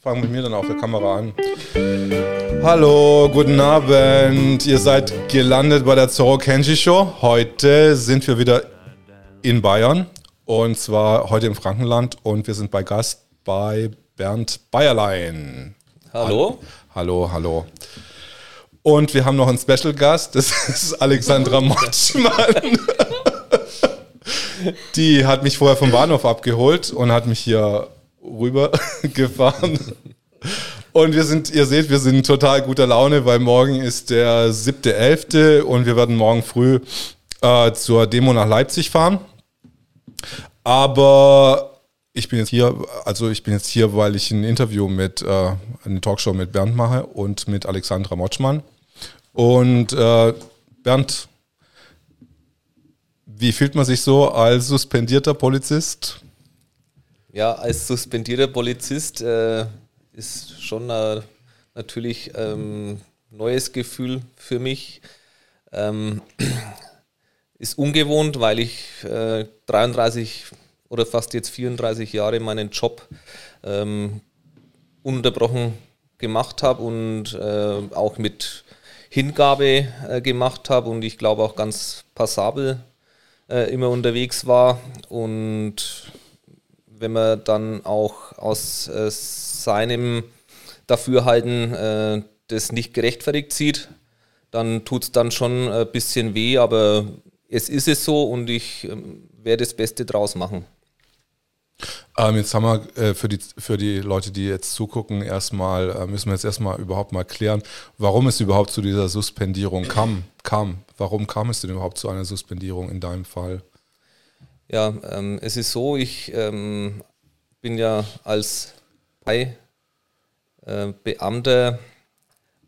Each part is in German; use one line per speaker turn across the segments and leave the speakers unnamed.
Fangen mit mir dann auf der Kamera an. Hallo, guten Abend. Ihr seid gelandet bei der Zorro Kenji Show. Heute sind wir wieder in Bayern und zwar heute im Frankenland und wir sind bei Gast bei Bernd Bayerlein.
Hallo.
Hallo, hallo. Und wir haben noch einen Special Gast, das ist Alexandra Motschmann. Die hat mich vorher vom Bahnhof abgeholt und hat mich hier rüber gefahren. Und wir sind, ihr seht, wir sind in total guter Laune, weil morgen ist der 7.11. und wir werden morgen früh äh, zur Demo nach Leipzig fahren. Aber ich bin jetzt hier, also ich bin jetzt hier, weil ich ein Interview mit, äh, eine Talkshow mit Bernd mache und mit Alexandra Motschmann. Und äh, Bernd, wie fühlt man sich so als suspendierter Polizist?
Ja, als suspendierter Polizist äh, ist schon äh, natürlich ähm, neues Gefühl für mich. Ähm, ist ungewohnt, weil ich äh, 33 oder fast jetzt 34 Jahre meinen Job ähm, unterbrochen gemacht habe und äh, auch mit Hingabe äh, gemacht habe und ich glaube auch ganz passabel äh, immer unterwegs war und wenn man dann auch aus äh, seinem Dafürhalten äh, das nicht gerechtfertigt sieht, dann tut es dann schon ein bisschen weh, aber es ist es so und ich äh, werde das Beste draus machen.
Ähm, jetzt haben wir äh, für, die, für die Leute, die jetzt zugucken, erstmal, äh, müssen wir jetzt erstmal überhaupt mal klären, warum es überhaupt zu dieser Suspendierung kam. kam. Warum kam es denn überhaupt zu einer Suspendierung in deinem Fall?
Ja, ähm, es ist so, ich ähm, bin ja als äh, Beamter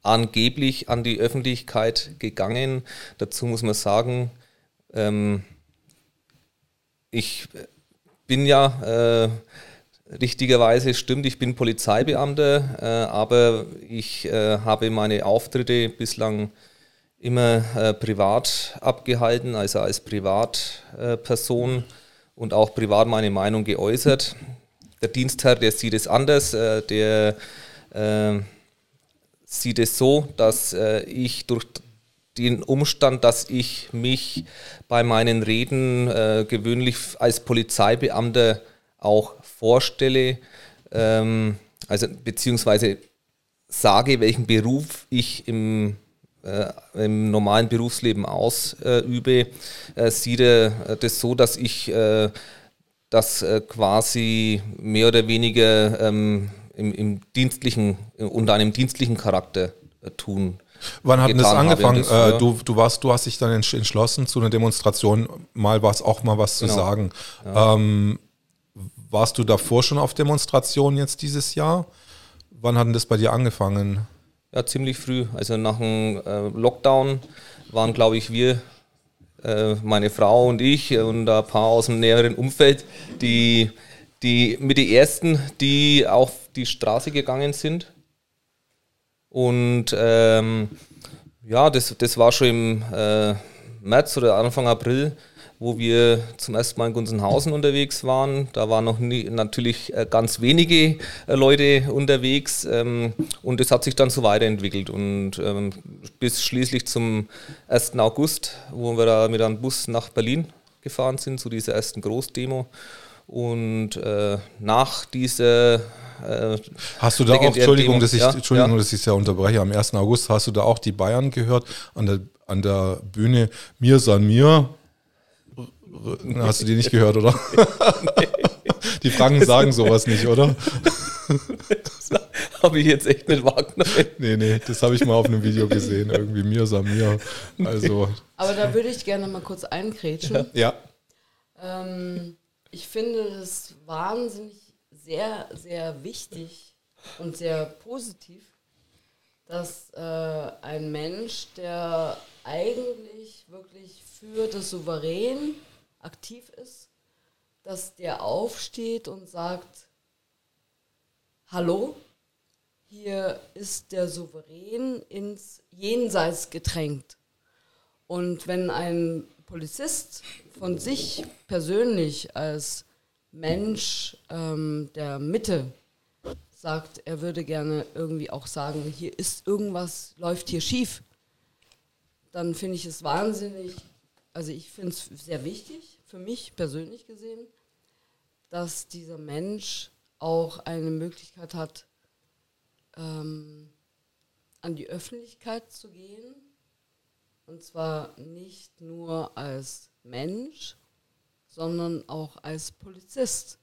angeblich an die Öffentlichkeit gegangen. Dazu muss man sagen, ähm, ich bin ja äh, richtigerweise stimmt, ich bin Polizeibeamter, äh, aber ich äh, habe meine Auftritte bislang immer äh, privat abgehalten, also als Privatperson und auch privat meine Meinung geäußert. Der Dienstherr, der sieht es anders, äh, der äh, sieht es so, dass äh, ich durch den Umstand, dass ich mich bei meinen Reden äh, gewöhnlich als Polizeibeamter auch vorstelle, ähm, also beziehungsweise sage, welchen Beruf ich im äh, im normalen Berufsleben ausübe, äh, sieht er das so, dass ich äh, das quasi mehr oder weniger ähm, im, im dienstlichen, unter einem dienstlichen Charakter tun.
Wann hat das angefangen? Das du, du, warst, du hast dich dann entschlossen, zu einer Demonstration mal was, auch mal was genau. zu sagen. Ja. Ähm, warst du davor schon auf Demonstrationen jetzt dieses Jahr? Wann hat denn das bei dir angefangen?
Ja, ziemlich früh. Also nach dem äh, Lockdown waren, glaube ich, wir, äh, meine Frau und ich und ein paar aus dem näheren Umfeld, die, die mit den ersten, die auf die Straße gegangen sind. Und ähm, ja, das, das war schon im äh, März oder Anfang April wo wir zum ersten Mal in Gunzenhausen unterwegs waren. Da waren noch nie, natürlich äh, ganz wenige äh, Leute unterwegs ähm, und es hat sich dann so weiterentwickelt und ähm, bis schließlich zum 1. August, wo wir da mit einem Bus nach Berlin gefahren sind, zu dieser ersten Großdemo. Und äh, nach dieser
äh, hast du da auch, Entschuldigung, dass ich, ja, Entschuldigung, ja. dass ich es ja unterbreche, am 1. August hast du da auch die Bayern gehört an der, an der Bühne Mir san mir, Hast du die nicht gehört, oder? Die Franken sagen sowas nicht, oder?
Das habe ich jetzt echt nicht wahrgenommen.
Nee, nee, das habe ich mal auf einem Video gesehen. Irgendwie mir, Samir. Also.
Aber da würde ich gerne mal kurz einkrätschen.
Ja.
Ähm, ich finde das wahnsinnig sehr, sehr wichtig und sehr positiv, dass äh, ein Mensch, der eigentlich wirklich für das Souverän aktiv ist, dass der aufsteht und sagt, hallo, hier ist der Souverän ins Jenseits gedrängt. Und wenn ein Polizist von sich persönlich als Mensch ähm, der Mitte sagt, er würde gerne irgendwie auch sagen, hier ist irgendwas, läuft hier schief, dann finde ich es wahnsinnig, also ich finde es sehr wichtig, für mich persönlich gesehen, dass dieser Mensch auch eine Möglichkeit hat, ähm, an die Öffentlichkeit zu gehen. Und zwar nicht nur als Mensch, sondern auch als Polizist.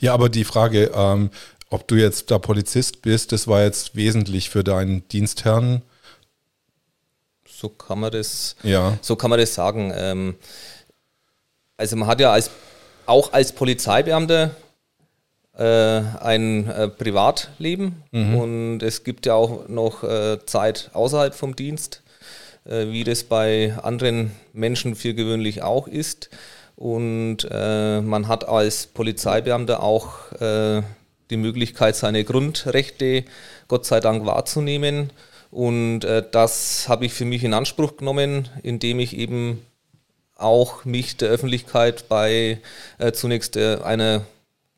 Ja, aber die Frage, ähm, ob du jetzt da Polizist bist, das war jetzt wesentlich für deinen Dienstherrn.
So kann man das,
ja.
so kann man das sagen. Ähm, also man hat ja als, auch als Polizeibeamter äh, ein äh, Privatleben mhm. und es gibt ja auch noch äh, Zeit außerhalb vom Dienst, äh, wie das bei anderen Menschen viel gewöhnlich auch ist. Und äh, man hat als Polizeibeamter auch äh, die Möglichkeit, seine Grundrechte Gott sei Dank wahrzunehmen. Und das habe ich für mich in Anspruch genommen, indem ich eben auch mich der Öffentlichkeit bei zunächst einer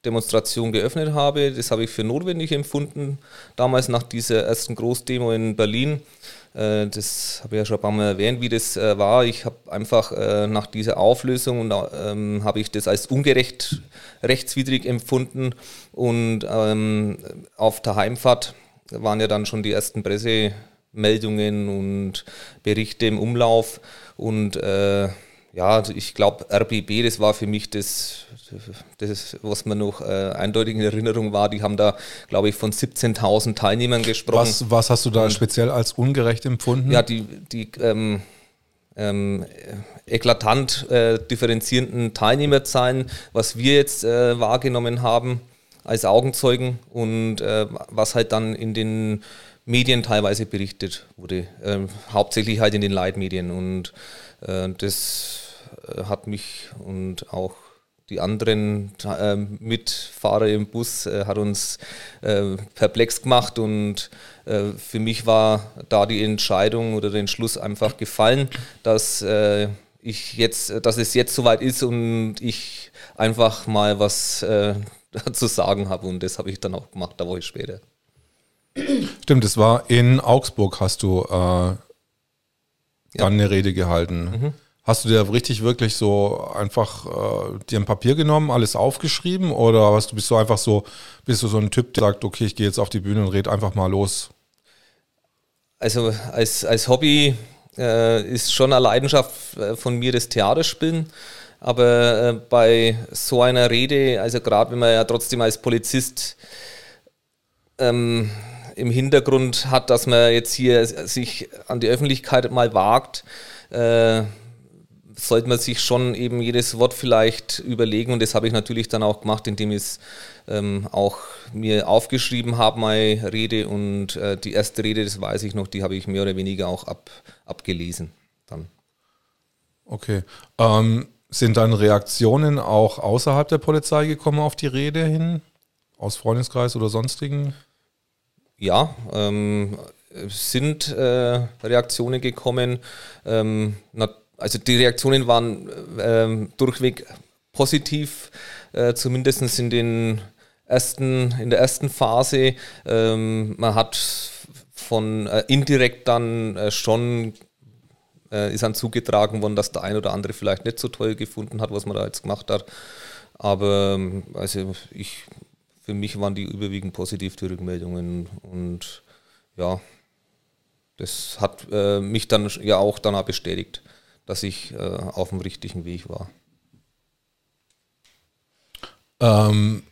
Demonstration geöffnet habe. Das habe ich für notwendig empfunden, damals nach dieser ersten Großdemo in Berlin. Äh, das habe ich ja schon ein paar Mal erwähnt, wie das äh, war. Ich habe einfach äh, nach dieser Auflösung und ähm, habe ich das als ungerecht, rechtswidrig empfunden. Und ähm, auf der Heimfahrt waren ja dann schon die ersten Pressemeldungen und Berichte im Umlauf. Und äh, ja, also ich glaube, RBB, das war für mich das, das was mir noch äh, eindeutig in Erinnerung war. Die haben da, glaube ich, von 17.000 Teilnehmern gesprochen.
Was, was hast du da Und, speziell als ungerecht empfunden?
Ja, die, die ähm, ähm, eklatant äh, differenzierenden Teilnehmerzahlen, was wir jetzt äh, wahrgenommen haben als Augenzeugen und äh, was halt dann in den Medien teilweise berichtet wurde, ähm, hauptsächlich halt in den Leitmedien. Und äh, das äh, hat mich und auch die anderen äh, Mitfahrer im Bus äh, hat uns äh, perplex gemacht und äh, für mich war da die Entscheidung oder der Entschluss einfach gefallen, dass äh, ich jetzt, dass es jetzt soweit ist und ich einfach mal was zu sagen habe und das habe ich dann auch gemacht, da Woche später.
Stimmt, es war in Augsburg, hast du dann ja. eine Rede gehalten. Mhm. Hast du dir richtig wirklich so einfach äh, dir ein Papier genommen, alles aufgeschrieben oder hast du bist du einfach so, bist du so ein Typ, der sagt, okay, ich gehe jetzt auf die Bühne und red einfach mal los?
Also als, als Hobby äh, ist schon eine Leidenschaft äh, von mir das Theaterspielen. Aber äh, bei so einer Rede, also gerade wenn man ja trotzdem als Polizist ähm, im Hintergrund hat, dass man jetzt hier sich an die Öffentlichkeit mal wagt, äh, sollte man sich schon eben jedes Wort vielleicht überlegen und das habe ich natürlich dann auch gemacht, indem ich es ähm, auch mir aufgeschrieben habe, meine Rede und äh, die erste Rede, das weiß ich noch, die habe ich mehr oder weniger auch ab, abgelesen dann.
Okay. Ähm, sind dann Reaktionen auch außerhalb der Polizei gekommen auf die Rede hin? Aus Freundeskreis oder sonstigen?
Ja, ähm, sind äh, Reaktionen gekommen. Ähm, also die Reaktionen waren ähm, durchweg positiv, äh, zumindest in den ersten, in der ersten Phase. Ähm, man hat von äh, indirekt dann äh, schon äh, ist dann zugetragen worden, dass der ein oder andere vielleicht nicht so toll gefunden hat, was man da jetzt gemacht hat. Aber ähm, also ich, für mich waren die überwiegend positiv, die Rückmeldungen. Und ja, das hat äh, mich dann ja auch danach bestätigt dass ich äh, auf dem richtigen Weg war.
Ähm,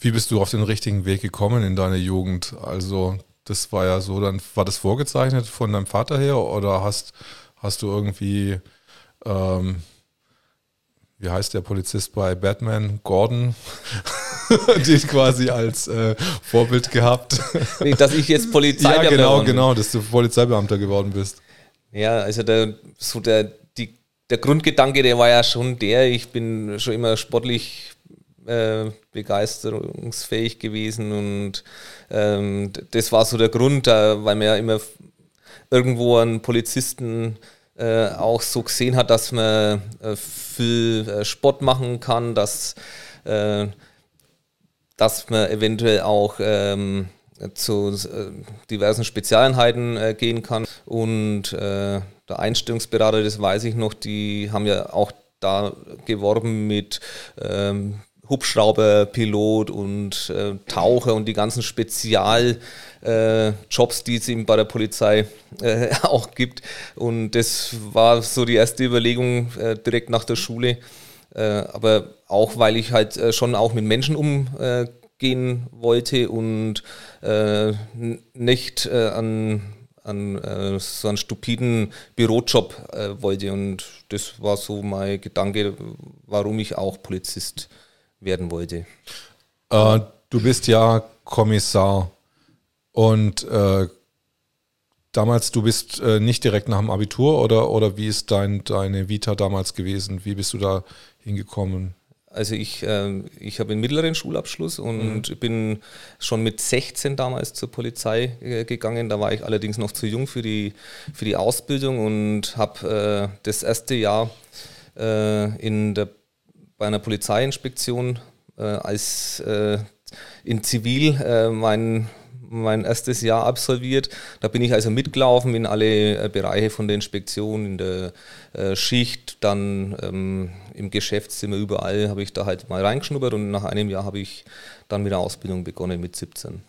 wie bist du auf den richtigen Weg gekommen in deiner Jugend? Also, das war ja so, dann war das vorgezeichnet von deinem Vater her oder hast, hast du irgendwie, ähm, wie heißt der Polizist bei Batman, Gordon, den quasi als äh, Vorbild gehabt?
Dass ich jetzt Polizeibeamter
Ja, genau, genau, dass du Polizeibeamter geworden bist.
Ja, also der, so der, die, der Grundgedanke, der war ja schon der, ich bin schon immer sportlich äh, begeisterungsfähig gewesen und ähm, das war so der Grund, weil man ja immer irgendwo einen Polizisten äh, auch so gesehen hat, dass man äh, viel äh, Sport machen kann, dass äh, dass man eventuell auch ähm, zu äh, diversen Spezialeinheiten äh, gehen kann. Und äh, der Einstellungsberater, das weiß ich noch, die haben ja auch da geworben mit ähm, Hubschrauberpilot und äh, Taucher und die ganzen Spezialjobs, äh, die es eben bei der Polizei äh, auch gibt. Und das war so die erste Überlegung äh, direkt nach der Schule. Äh, aber auch, weil ich halt äh, schon auch mit Menschen umgehen wollte und nicht an an äh, so einen stupiden Bürojob äh, wollte. Und das war so mein Gedanke, warum ich auch Polizist werden wollte.
Äh, du bist ja Kommissar und äh, damals, du bist äh, nicht direkt nach dem Abitur oder, oder wie ist dein, deine Vita damals gewesen? Wie bist du da hingekommen?
Also ich, äh, ich habe einen mittleren Schulabschluss und mhm. bin schon mit 16 damals zur Polizei äh, gegangen. Da war ich allerdings noch zu jung für die, für die Ausbildung und habe äh, das erste Jahr äh, in der, bei einer Polizeiinspektion äh, als äh, in Zivil mein mein erstes Jahr absolviert. Da bin ich also mitgelaufen in alle äh, Bereiche von der Inspektion, in der äh, Schicht, dann ähm, im Geschäftszimmer, überall habe ich da halt mal reingeschnuppert und nach einem Jahr habe ich dann mit der Ausbildung begonnen mit 17.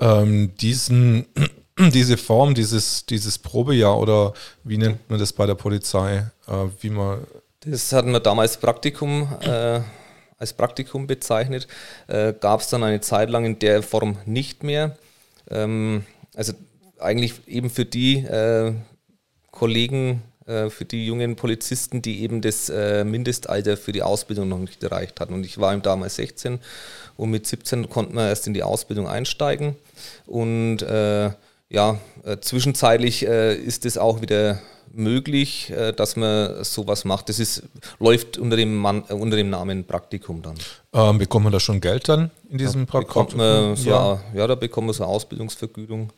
Ähm, diesen, diese Form, dieses, dieses Probejahr oder wie nennt man das bei der Polizei? Äh, wie man
das hatten wir damals Praktikum. Äh, als Praktikum bezeichnet, äh, gab es dann eine Zeit lang in der Form nicht mehr. Ähm, also eigentlich eben für die äh, Kollegen, äh, für die jungen Polizisten, die eben das äh, Mindestalter für die Ausbildung noch nicht erreicht hatten. Und ich war damals 16 und mit 17 konnten wir erst in die Ausbildung einsteigen. Und äh, ja, äh, zwischenzeitlich äh, ist es auch wieder möglich, äh, dass man sowas macht. Das ist, läuft unter dem, Mann, äh, unter dem Namen Praktikum dann.
Ähm, bekommt man da schon Geld dann in diesem
ja,
Praktikum?
Bekommt man so, ja. ja, da bekommt man so eine Ausbildungsvergütung.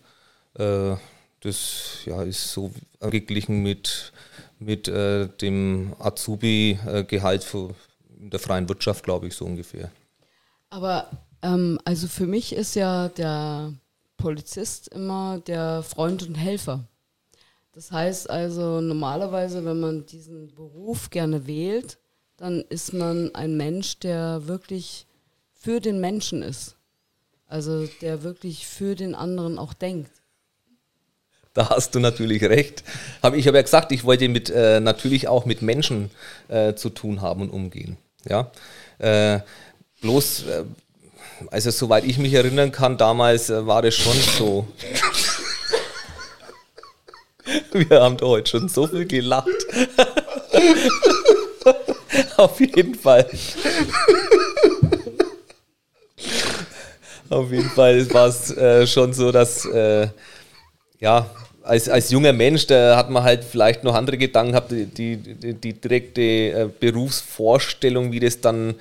Äh, das ja, ist so angeglichen mit, mit dem Azubi-Gehalt in der freien Wirtschaft, glaube ich, so ungefähr.
Aber ähm, also für mich ist ja der Polizist immer der Freund und Helfer. Das heißt also, normalerweise, wenn man diesen Beruf gerne wählt, dann ist man ein Mensch, der wirklich für den Menschen ist. Also der wirklich für den anderen auch denkt.
Da hast du natürlich recht. ich habe ja gesagt, ich wollte mit, äh, natürlich auch mit Menschen äh, zu tun haben und umgehen. Ja? Äh, bloß, also soweit ich mich erinnern kann, damals äh, war das schon so. Wir haben heute schon so viel gelacht. Auf jeden Fall. Auf jeden Fall war es äh, schon so, dass äh, ja, als, als junger Mensch, da hat man halt vielleicht noch andere Gedanken gehabt, die, die, die direkte äh, Berufsvorstellung, wie das dann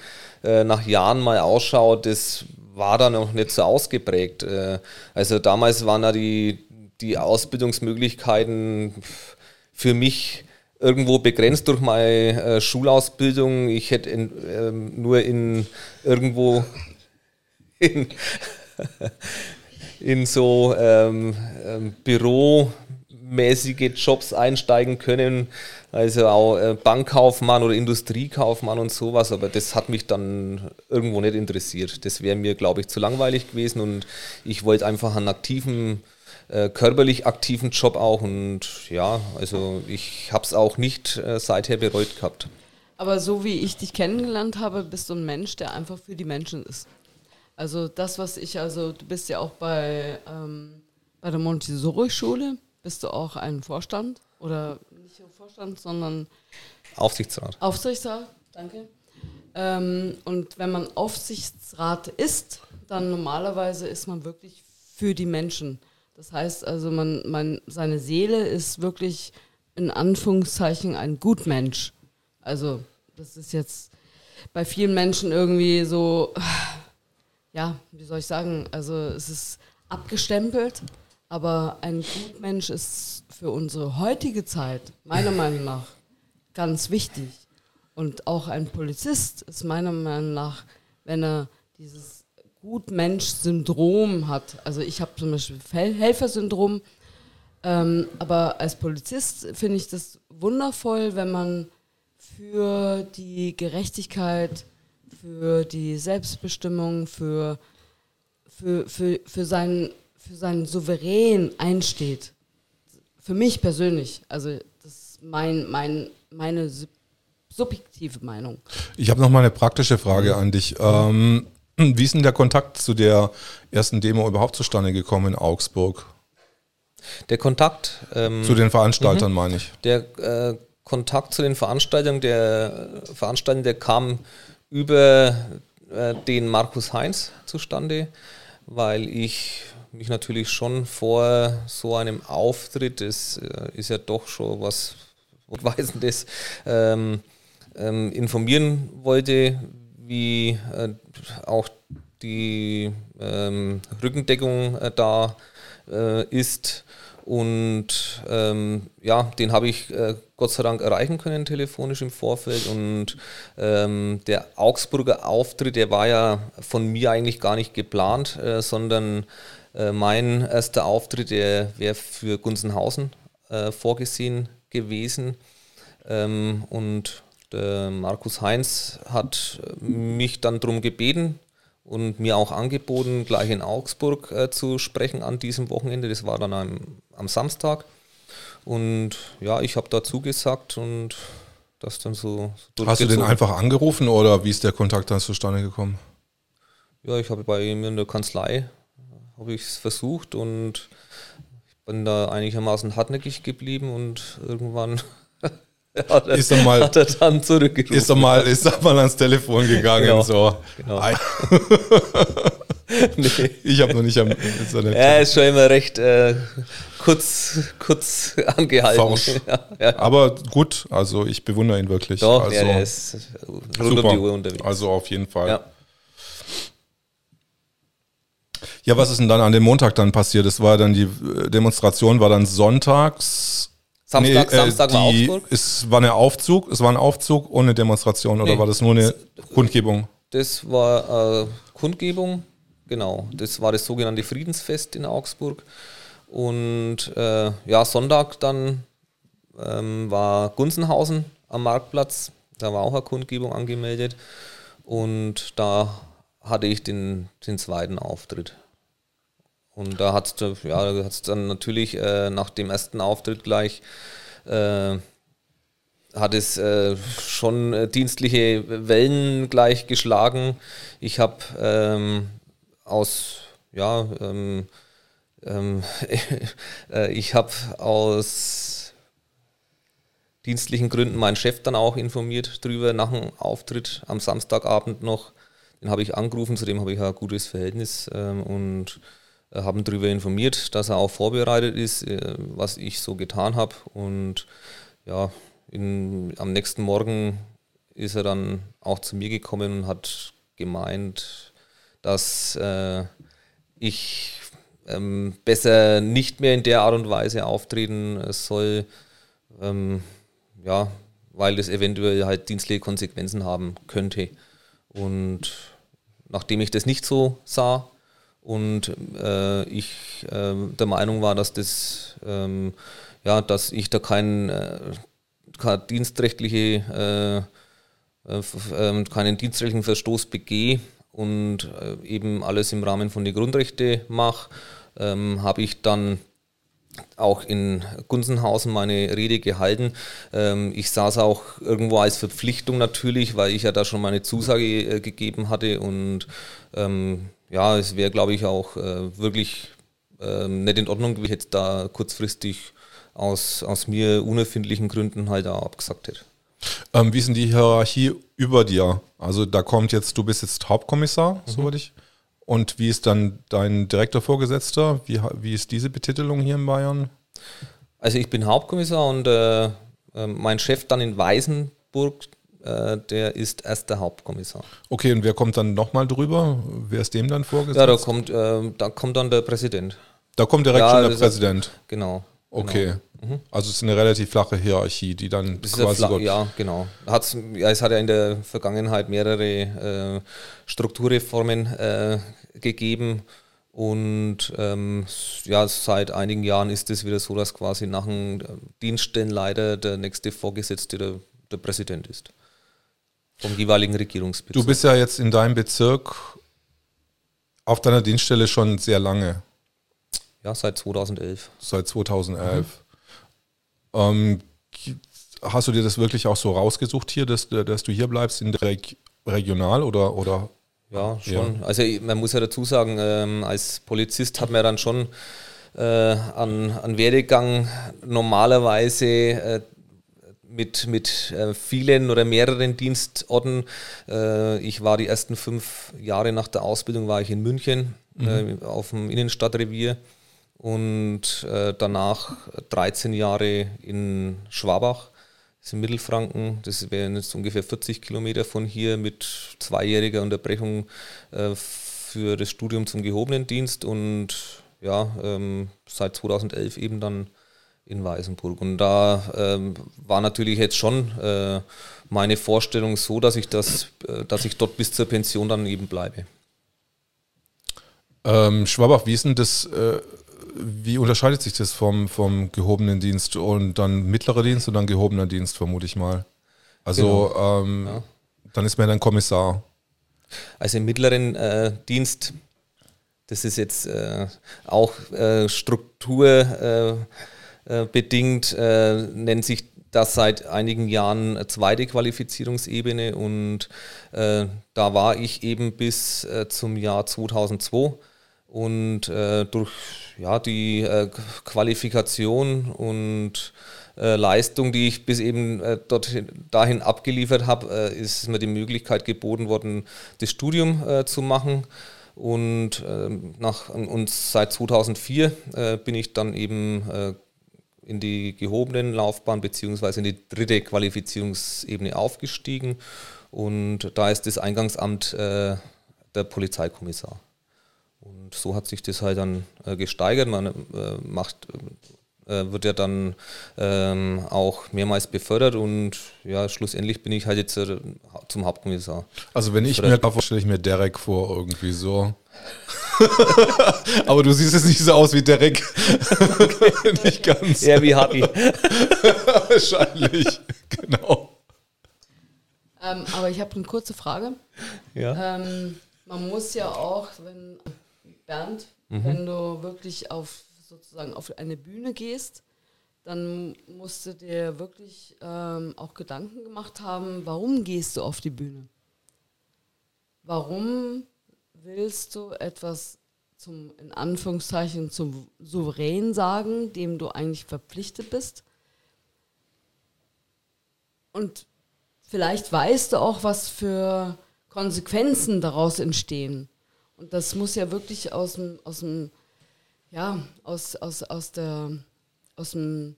äh, nach Jahren mal ausschaut, das war dann noch nicht so ausgeprägt. Äh, also damals waren ja die, die Ausbildungsmöglichkeiten für mich irgendwo begrenzt durch meine äh, Schulausbildung. Ich hätte in, ähm, nur in irgendwo in, in so ähm, ähm, büromäßige Jobs einsteigen können, also auch äh, Bankkaufmann oder Industriekaufmann und sowas, aber das hat mich dann irgendwo nicht interessiert. Das wäre mir, glaube ich, zu langweilig gewesen und ich wollte einfach einen aktiven äh, körperlich aktiven Job auch und ja, also ich habe es auch nicht äh, seither bereut gehabt.
Aber so wie ich dich kennengelernt habe, bist du ein Mensch, der einfach für die Menschen ist. Also das, was ich, also du bist ja auch bei, ähm, bei der Montessori-Schule, bist du auch ein Vorstand oder nicht Vorstand, sondern
Aufsichtsrat.
Aufsichtsrat, danke. Ähm, und wenn man Aufsichtsrat ist, dann normalerweise ist man wirklich für die Menschen. Das heißt also, man, man, seine Seele ist wirklich in Anführungszeichen ein Gutmensch. Also, das ist jetzt bei vielen Menschen irgendwie so, ja, wie soll ich sagen, also es ist abgestempelt, aber ein Gutmensch ist für unsere heutige Zeit, meiner Meinung nach, ganz wichtig. Und auch ein Polizist ist meiner Meinung nach, wenn er dieses Gutmensch-Syndrom hat. Also ich habe zum Beispiel Hel Helfersyndrom, ähm, aber als Polizist finde ich das wundervoll, wenn man für die Gerechtigkeit, für die Selbstbestimmung, für, für, für, für, seinen, für seinen Souverän einsteht. Für mich persönlich. Also das ist mein, mein, meine subjektive Meinung.
Ich habe noch mal eine praktische Frage an dich. Ähm, wie ist denn der Kontakt zu der ersten Demo überhaupt zustande gekommen in Augsburg?
Der Kontakt
ähm, zu den Veranstaltern mhm. meine ich.
Der äh, Kontakt zu den Veranstaltern, der Veranstaltung, der kam über äh, den Markus Heinz zustande, weil ich mich natürlich schon vor so einem Auftritt, das äh, ist ja doch schon was Weisendes, ähm, ähm, informieren wollte, wie äh, auch die ähm, Rückendeckung äh, da äh, ist. Und ähm, ja, den habe ich äh, Gott sei Dank erreichen können telefonisch im Vorfeld. Und ähm, der Augsburger Auftritt, der war ja von mir eigentlich gar nicht geplant, äh, sondern äh, mein erster Auftritt, der wäre für Gunzenhausen vorgesehen gewesen. Ähm, und der Markus Heinz hat mich dann darum gebeten, und mir auch angeboten, gleich in Augsburg äh, zu sprechen an diesem Wochenende. Das war dann am, am Samstag. Und ja, ich habe da zugesagt und das dann so.
Hast du den einfach angerufen oder wie ist der Kontakt dann zustande gekommen?
Ja, ich habe bei ihm in der Kanzlei habe ich es versucht und ich bin da einigermaßen hartnäckig geblieben und irgendwann
hat er, ist er mal,
hat er dann zurückgerufen.
Ist er mal, ist er mal ans Telefon gegangen. Genau, so. Genau. nee. Ich habe noch nicht am
Internet. Er ist schon immer recht äh, kurz, kurz angehalten.
Ja, ja. Aber gut, also ich bewundere ihn wirklich.
Doch,
also,
ja, er ist rund super. um die Uhr unterwegs.
Also auf jeden Fall. Ja. Ja, was ist denn dann an dem Montag dann passiert? Es war dann die äh, Demonstration, war dann sonntags
Samstag, nee, äh, Samstag war Augsburg?
Es war ein Aufzug, es war ein Aufzug ohne Demonstration oder nee, war das nur eine das, Kundgebung?
Das war äh, Kundgebung, genau. Das war das sogenannte Friedensfest in Augsburg. Und äh, ja, Sonntag dann ähm, war Gunzenhausen am Marktplatz. Da war auch eine Kundgebung angemeldet. Und da hatte ich den, den zweiten Auftritt. Und da hat es ja, dann natürlich äh, nach dem ersten Auftritt gleich äh, hat es äh, schon äh, dienstliche Wellen gleich geschlagen. Ich habe ähm, aus ja ähm, ähm, äh, ich habe aus dienstlichen Gründen meinen Chef dann auch informiert drüber nach dem Auftritt am Samstagabend noch. Den habe ich angerufen, zu dem habe ich ein gutes Verhältnis ähm, und haben darüber informiert, dass er auch vorbereitet ist, äh, was ich so getan habe. Und ja, in, am nächsten Morgen ist er dann auch zu mir gekommen und hat gemeint, dass äh, ich ähm, besser nicht mehr in der Art und Weise auftreten soll, ähm, ja, weil das eventuell halt dienstliche Konsequenzen haben könnte. Und nachdem ich das nicht so sah, und äh, ich äh, der Meinung war, dass das ähm, ja, dass ich da kein, äh, keine dienstrechtliche äh, äh, ähm, keinen dienstrechtlichen Verstoß begehe und eben alles im Rahmen von den Grundrechten mache, ähm, habe ich dann auch in Gunzenhausen meine Rede gehalten. Ähm, ich sah es auch irgendwo als Verpflichtung natürlich, weil ich ja da schon meine Zusage gegeben hatte und ähm, ja, es wäre, glaube ich, auch äh, wirklich äh, nicht in Ordnung, wie ich jetzt da kurzfristig aus, aus mir unerfindlichen Gründen halt auch abgesagt hätte.
Ähm, wie ist denn die Hierarchie über dir? Also da kommt jetzt, du bist jetzt Hauptkommissar, mhm. soweit ich. Und wie ist dann dein direkter Vorgesetzter? Wie, wie ist diese Betitelung hier in Bayern?
Also ich bin Hauptkommissar und äh, äh mein Chef dann in Weißenburg, der ist erster Hauptkommissar.
Okay, und wer kommt dann nochmal drüber? Wer ist dem dann vorgesetzt?
Ja, da kommt, äh, da kommt dann der Präsident.
Da kommt direkt ja, schon der Präsident.
Ist, genau.
Okay. Genau. Mhm. Also es ist eine relativ flache Hierarchie, die dann
das quasi. Ja, ja, genau. Hat's, ja, es hat ja in der Vergangenheit mehrere äh, Strukturreformen äh, gegeben. Und ähm, ja, seit einigen Jahren ist es wieder so, dass quasi nach dem Dienststellenleiter der nächste Vorgesetzte der, der Präsident ist. Vom jeweiligen Regierungsbezirk.
Du bist ja jetzt in deinem Bezirk auf deiner Dienststelle schon sehr lange.
Ja, seit 2011.
Seit 2011. Mhm. Ähm, hast du dir das wirklich auch so rausgesucht hier, dass, dass du hier bleibst in der Reg Regional oder, oder
ja, schon. Ja. Also man muss ja dazu sagen, ähm, als Polizist hat man dann schon äh, an, an Werdegang normalerweise äh, mit, mit äh, vielen oder mehreren Dienstorten. Äh, ich war die ersten fünf Jahre nach der Ausbildung war ich in München mhm. Äh, auf dem Innenstadtrevier und äh, danach 13 Jahre in Schwabach ist in Mittelfranken. Das wären jetzt ungefähr 40 Kilometer von hier mit zweijähriger Unterbrechung äh, für das Studium zum gehobenen Dienst und ja, ähm, seit 2011 eben dann in Weißenburg. Und da ähm, war natürlich jetzt schon äh, meine Vorstellung so, dass ich das, äh, dass ich dort bis zur Pension dann eben bleibe.
Ähm, Schwabach, wie ist denn das? Äh wie unterscheidet sich das vom, vom gehobenen Dienst und dann mittlerer Dienst und dann gehobener Dienst, vermute ich mal? Also genau. ähm, ja. dann ist man dann Kommissar.
Also im mittleren äh, Dienst, das ist jetzt äh, auch äh, äh, äh, nennt sich das seit einigen Jahren zweite Qualifizierungsebene und äh, da war ich eben bis zum Jahr 2002 und durch ja, die äh, Qualifikation und äh, Leistung, die ich bis eben äh, dort dahin abgeliefert habe, äh, ist mir die Möglichkeit geboten worden, das Studium äh, zu machen. Und, ähm, nach, und seit 2004 äh, bin ich dann eben in die gehobenen Laufbahn beziehungsweise in die dritte Qualifizierungsebene aufgestiegen. Und da ist das Eingangsamt der Polizeikommissar. Und so hat sich das halt dann äh, gesteigert. Man äh, macht, äh, wird ja dann ähm, auch mehrmals befördert und ja, schlussendlich bin ich halt jetzt äh, zum Hauptkommissar.
Also wenn ich mir da vorstelle, ich mir Derek vor irgendwie so. aber du siehst jetzt nicht so aus wie Derek.
nicht ganz. Eher wie Harry.
Wahrscheinlich, genau.
Ähm, aber ich habe eine kurze Frage. Ja. Ähm, man muss ja auch, wenn Bernd, mhm. wenn du wirklich auf sozusagen auf eine Bühne gehst, dann musst du dir wirklich ähm, auch Gedanken gemacht haben, warum gehst du auf die Bühne? Warum willst du etwas zum, in Anführungszeichen, zum Souverän sagen, dem du eigentlich verpflichtet bist? Und vielleicht weißt du auch, was für Konsequenzen daraus entstehen. Und das muss ja wirklich aus dem, aus dem, ja, aus, aus, aus der, aus dem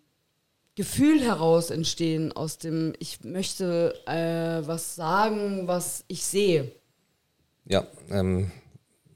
Gefühl heraus entstehen, aus dem, ich möchte äh, was sagen, was ich sehe.
Ja, ähm,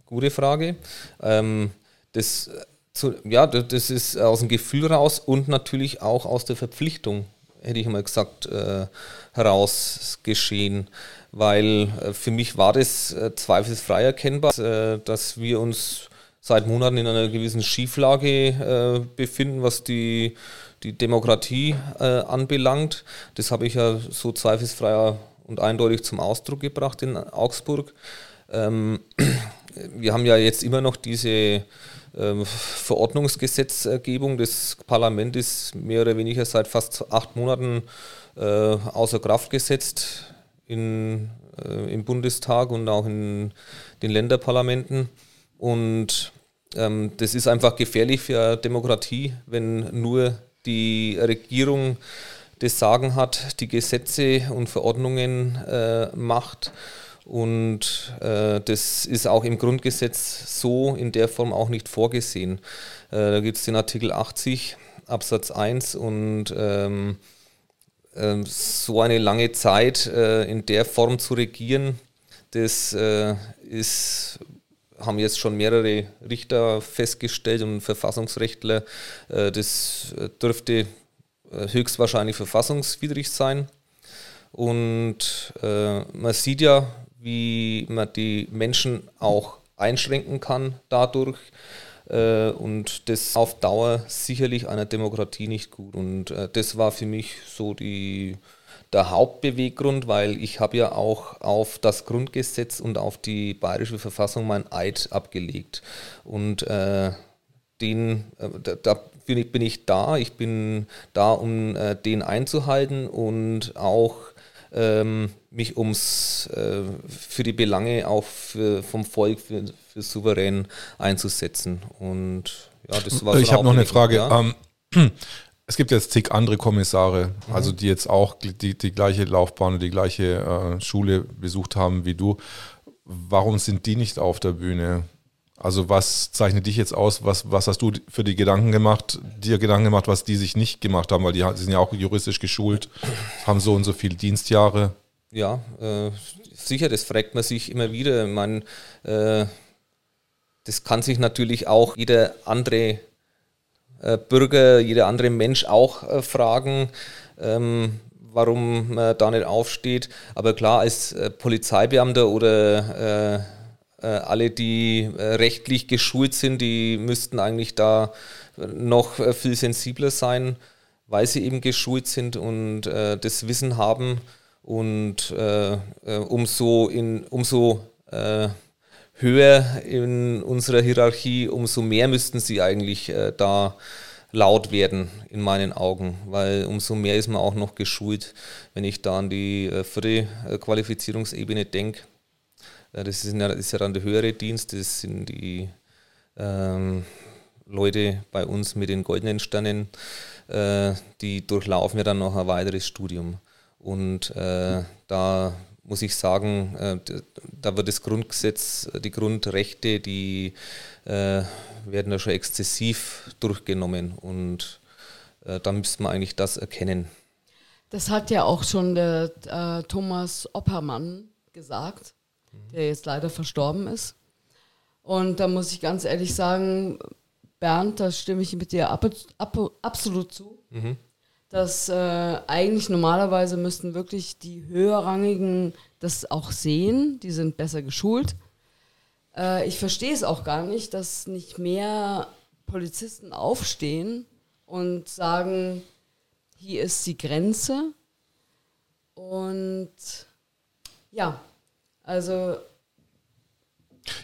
gute Frage. Ähm, das, zu, ja, das ist aus dem Gefühl raus und natürlich auch aus der Verpflichtung, hätte ich mal gesagt, äh, heraus geschehen weil äh, für mich war das äh, zweifelsfrei erkennbar, äh, dass wir uns seit Monaten in einer gewissen Schieflage befinden, was die, die Demokratie anbelangt. Das habe ich ja so zweifelsfrei und eindeutig zum Ausdruck gebracht in Augsburg. Ähm, wir haben ja jetzt immer noch diese ähm, Verordnungsgesetzgebung. Das Parlament ist mehr oder weniger seit fast acht Monaten außer Kraft gesetzt in, äh, im Bundestag und auch in den Länderparlamenten. Und ähm, das ist einfach gefährlich für Demokratie, wenn nur die Regierung das Sagen hat, die Gesetze und Verordnungen äh, macht. Und äh, das ist auch im Grundgesetz so in der Form auch nicht vorgesehen. Äh, da gibt es den Artikel 80 Absatz 1 und ähm, ähm, so eine lange Zeit äh, in der Form zu regieren, das äh, ist, haben jetzt schon mehrere Richter festgestellt und Verfassungsrechtler, äh, das dürfte höchstwahrscheinlich verfassungswidrig sein. Und man sieht ja, wie man die Menschen auch einschränken kann dadurch. Äh, und das auf Dauer sicherlich einer Demokratie nicht gut. Und äh, das war für mich so die, der Hauptbeweggrund, weil ich habe ja auch auf das Grundgesetz und auf die bayerische Verfassung mein Eid abgelegt. Und äh, den, äh, da, da bin ich da, ich bin da, um äh, den einzuhalten und auch ähm, mich ums äh, für die Belange auch für, vom Volk, für, für souverän einzusetzen. Und ja, das war
Ich habe noch eine Frage. Ja. Ähm, es gibt jetzt zig andere Kommissare, mhm. also die jetzt auch die, die gleiche Laufbahn und die gleiche äh, Schule besucht haben wie du. Warum sind die nicht auf der Bühne? Also was zeichnet dich jetzt aus? Was, was hast du für die Gedanken gemacht, dir Gedanken gemacht, was die sich nicht gemacht haben? Weil die sind ja auch juristisch geschult, haben so und so viele Dienstjahre.
Ja, äh, sicher, das fragt man sich immer wieder. Man, äh, das kann sich natürlich auch jeder andere äh, Bürger, jeder andere Mensch auch äh, fragen. Ähm, warum man da nicht aufsteht. Aber klar, als äh, Polizeibeamter oder äh, alle, die rechtlich geschult sind, die müssten eigentlich da noch viel sensibler sein, weil sie eben geschult sind und das Wissen haben. Und umso, in, umso höher in unserer Hierarchie, umso mehr müssten sie eigentlich da laut werden in meinen Augen, weil umso mehr ist man auch noch geschult, wenn ich da an die vierte Qualifizierungsebene denke. Das ist ja, ist ja dann der höhere Dienst, das sind die ähm, Leute bei uns mit den goldenen Sternen, äh, die durchlaufen ja dann noch ein weiteres Studium. Und äh, da muss ich sagen, äh, da wird das Grundgesetz, die Grundrechte, die äh, werden ja schon exzessiv durchgenommen. Und äh, da müsste man eigentlich das erkennen.
Das hat ja auch schon der äh, Thomas Oppermann gesagt der jetzt leider verstorben ist. Und da muss ich ganz ehrlich sagen, Bernd, da stimme ich mit dir ab, ab, absolut zu. Mhm. Dass äh, eigentlich normalerweise müssten wirklich die höherrangigen das auch sehen, die sind besser geschult. Äh, ich verstehe es auch gar nicht, dass nicht mehr Polizisten aufstehen und sagen, hier ist die Grenze. Und ja, also.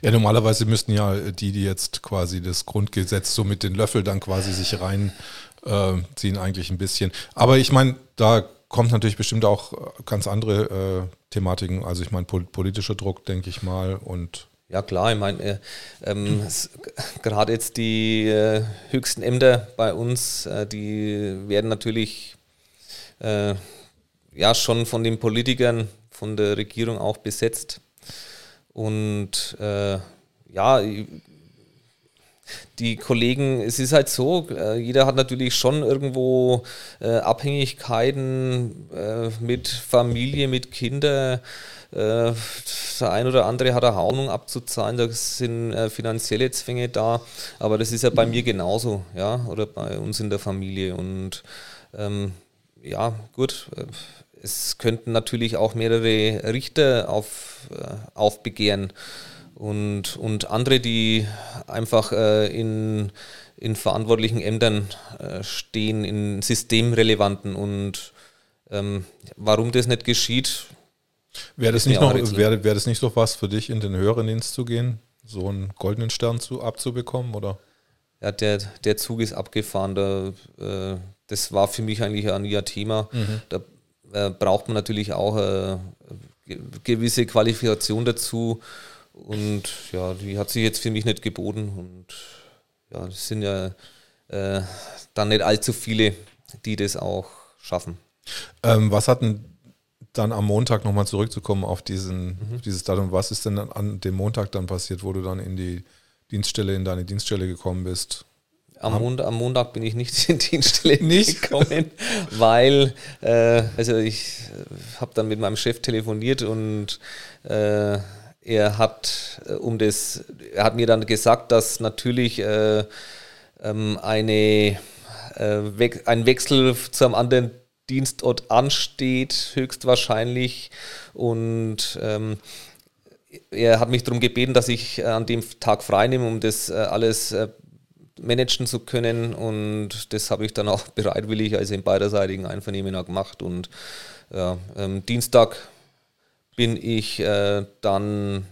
Ja, normalerweise müssten ja die, die jetzt quasi das Grundgesetz so mit den Löffel dann quasi sich reinziehen, äh, eigentlich ein bisschen. Aber ich meine, da kommt natürlich bestimmt auch ganz andere äh, Thematiken. Also ich meine, pol politischer Druck, denke ich mal, und
ja klar, ich meine, äh, ähm, gerade jetzt die äh, höchsten Ämter bei uns, äh, die werden natürlich äh, ja schon von den Politikern von der Regierung auch besetzt. Und äh, ja, die Kollegen, es ist halt so, äh, jeder hat natürlich schon irgendwo äh, Abhängigkeiten äh, mit Familie, mit Kindern. Äh, der ein oder andere hat eine Wohnung abzuzahlen, da sind äh, finanzielle Zwänge da, aber das ist ja bei mir genauso, ja, oder bei uns in der Familie. Und ähm, ja, gut, es könnten natürlich auch mehrere Richter auf, äh, aufbegehren und, und andere, die einfach äh, in, in verantwortlichen Ämtern äh, stehen, in systemrelevanten. Und ähm, warum das nicht geschieht,
Wäre das, nicht noch, wäre, wäre das nicht so was für dich, in den höheren Dienst zu gehen, so einen goldenen Stern zu, abzubekommen? Oder?
Ja, der, der Zug ist abgefahren. Da, äh, das war für mich eigentlich auch nie ein Thema. Mhm. Da äh, braucht man natürlich auch äh, gewisse Qualifikation dazu. Und ja, die hat sich jetzt für mich nicht geboten. Und ja, es sind ja äh, dann nicht allzu viele, die das auch schaffen.
Ähm, was hatten dann am Montag nochmal zurückzukommen auf diesen, mhm. dieses Datum, was ist denn an dem Montag dann passiert, wo du dann in die Dienststelle, in deine Dienststelle gekommen bist?
Am, Mond, am, Montag bin ich nicht in die Dienststelle nicht? gekommen, weil äh, also ich äh, habe dann mit meinem Chef telefoniert und äh, er hat äh, um das, er hat mir dann gesagt, dass natürlich äh, ähm, eine, äh, ein Wechsel zu einem anderen Dienstort ansteht, höchstwahrscheinlich. Und ähm, er hat mich darum gebeten, dass ich an dem Tag frei nehme, um das alles managen zu können. Und das habe ich dann auch bereitwillig, also im beiderseitigen Einvernehmen gemacht. Und ja, ähm, Dienstag bin ich äh, dann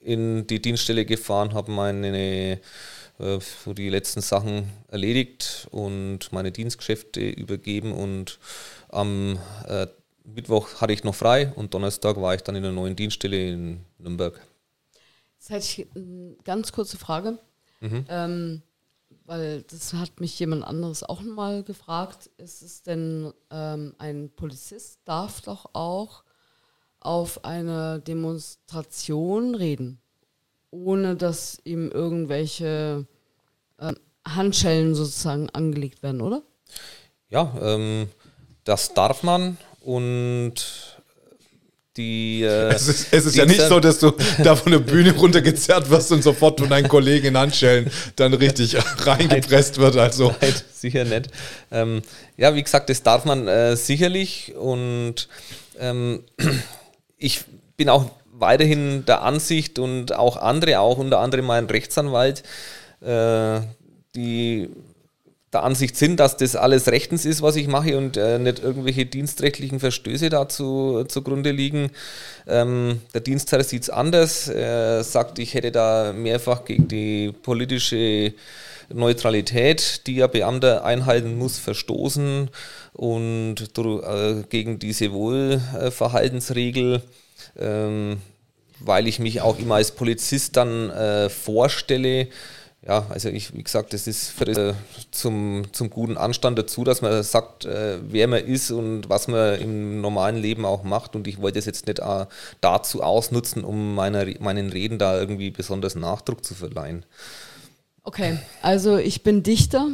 in die Dienststelle gefahren, habe meine äh, so die letzten Sachen erledigt und meine Dienstgeschäfte übergeben und am äh, Mittwoch hatte ich noch frei und Donnerstag war ich dann in der neuen Dienststelle in Nürnberg.
Jetzt hätte ich eine ganz kurze Frage. Mhm. Ähm, weil das hat mich jemand anderes auch mal gefragt, ist es denn ähm, ein Polizist darf doch auch auf einer Demonstration reden, ohne dass ihm irgendwelche ähm, Handschellen sozusagen angelegt werden, oder?
Ja, ähm, das darf man und die. Äh,
es ist, es ist ja nicht so, dass du da von der Bühne runtergezerrt wirst und sofort von deinen Kollegen in Handschellen dann richtig reingepresst wird. Also.
Nein, sicher nicht. Ähm, ja, wie gesagt, das darf man äh, sicherlich und ähm, ich bin auch weiterhin der Ansicht und auch andere, auch unter anderem mein Rechtsanwalt, äh, die der Ansicht sind, dass das alles rechtens ist, was ich mache und äh, nicht irgendwelche dienstrechtlichen Verstöße dazu zugrunde liegen. Ähm, der Dienstherr sieht es anders. Er sagt, ich hätte da mehrfach gegen die politische Neutralität, die ja Beamter einhalten muss, verstoßen und äh, gegen diese Wohlverhaltensregel. Ähm, weil ich mich auch immer als Polizist dann äh, vorstelle, ja, also ich, wie gesagt, das ist für, äh, zum, zum guten Anstand dazu, dass man sagt, äh, wer man ist und was man im normalen Leben auch macht. Und ich wollte es jetzt nicht äh, dazu ausnutzen, um meiner, meinen Reden da irgendwie besonders Nachdruck zu verleihen.
Okay, also ich bin Dichter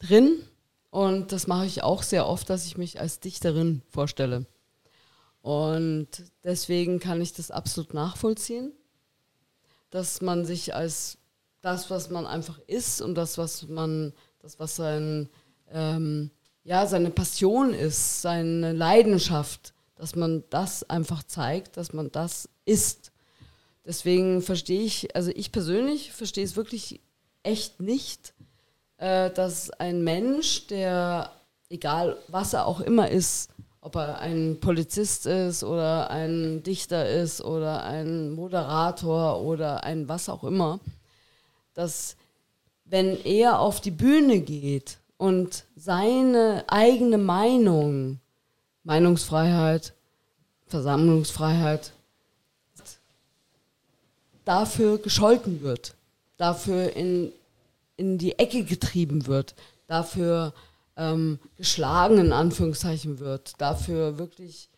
drin und das mache ich auch sehr oft, dass ich mich als Dichterin vorstelle. Und deswegen kann ich das absolut nachvollziehen, dass man sich als das, was man einfach ist und das, was man, das, was sein, ähm, ja, seine Passion ist, seine Leidenschaft, dass man das einfach zeigt, dass man das ist. Deswegen verstehe ich, also ich persönlich verstehe es wirklich echt nicht, äh, dass ein Mensch, der, egal was er auch immer ist, ob er ein Polizist ist oder ein Dichter ist oder ein Moderator oder ein was auch immer, dass wenn er auf die Bühne geht und seine eigene Meinung, Meinungsfreiheit, Versammlungsfreiheit, dafür gescholten wird, dafür in, in die Ecke getrieben wird, dafür ähm, geschlagen in Anführungszeichen wird, dafür wirklich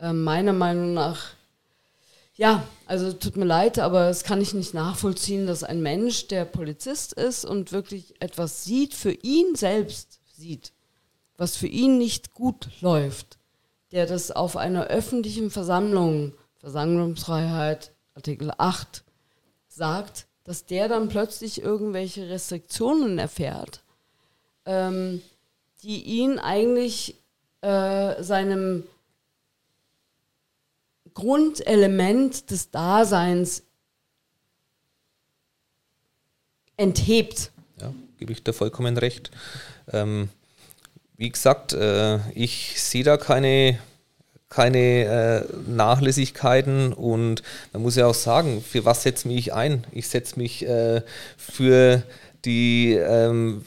äh, meiner Meinung nach ja, also tut mir leid, aber das kann ich nicht nachvollziehen, dass ein Mensch, der Polizist ist und wirklich etwas sieht, für ihn selbst sieht, was für ihn nicht gut läuft, der das auf einer öffentlichen Versammlung, Versammlungsfreiheit, Artikel 8, sagt, dass der dann plötzlich irgendwelche Restriktionen erfährt, ähm, die ihn eigentlich äh, seinem Grundelement des Daseins enthebt.
Ja, gebe ich dir vollkommen recht. Ähm, wie gesagt, äh, ich sehe da keine, keine äh, Nachlässigkeiten und man muss ja auch sagen, für was setze ich mich ein? Ich setze mich äh, für die ähm,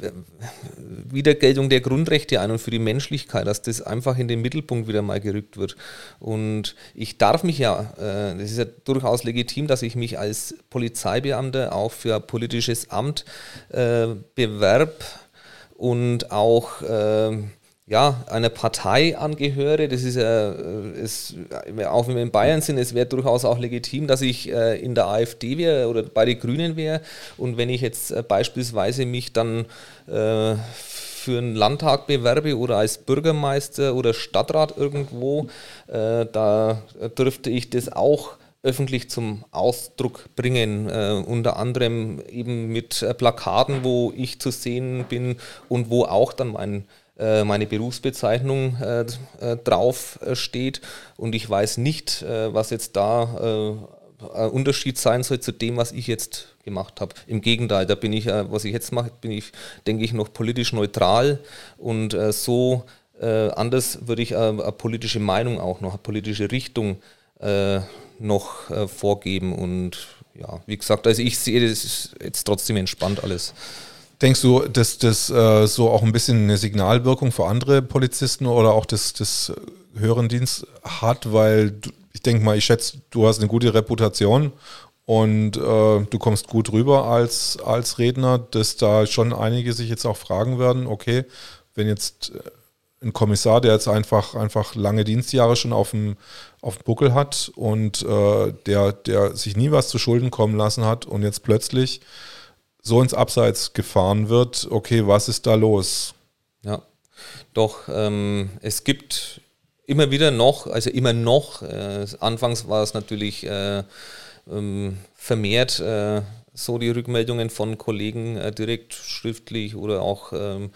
Wiedergeltung der Grundrechte ein und für die Menschlichkeit, dass das einfach in den Mittelpunkt wieder mal gerückt wird. Und ich darf mich ja, äh, das ist ja durchaus legitim, dass ich mich als Polizeibeamter auch für ein politisches Amt äh, bewerb und auch äh, ja, einer Partei angehöre, das ist ja, ist, auch wenn wir in Bayern sind, es wäre durchaus auch legitim, dass ich äh, in der AfD wäre oder bei den Grünen wäre. Und wenn ich jetzt äh, beispielsweise mich dann äh, für einen Landtag bewerbe oder als Bürgermeister oder Stadtrat irgendwo, äh, da dürfte ich das auch öffentlich zum Ausdruck bringen, äh, unter anderem eben mit äh, Plakaten, wo ich zu sehen bin und wo auch dann mein äh, meine Berufsbezeichnung äh, äh, drauf steht und ich weiß nicht, was jetzt da ein Unterschied sein soll zu dem, was ich jetzt gemacht habe. Im Gegenteil, da bin ich, äh, was ich jetzt mache, bin ich, denke ich, noch politisch neutral und äh, so äh, anders würde ich äh, eine politische Meinung auch noch, eine politische Richtung äh, noch äh, vorgeben und ja, wie gesagt, also ich sehe das jetzt trotzdem entspannt alles.
Denkst du, dass das äh, so auch ein bisschen eine Signalwirkung für andere Polizisten oder auch das, das höheren hat? Weil du, ich denke mal, ich schätze, du hast eine gute Reputation und äh, du kommst gut rüber als, als Redner, dass da schon einige sich jetzt auch fragen werden, okay, wenn jetzt äh, ein Kommissar, der jetzt einfach, einfach lange Dienstjahre schon auf dem, auf dem Buckel hat und äh, der, der sich nie was zu Schulden kommen lassen hat und jetzt plötzlich so ins Abseits gefahren wird, okay, was ist da los?
Ja, doch, ähm, es gibt immer wieder noch, also immer noch, äh, anfangs war es natürlich äh, ähm, vermehrt äh, so die Rückmeldungen von Kollegen äh, direkt schriftlich oder auch ähm,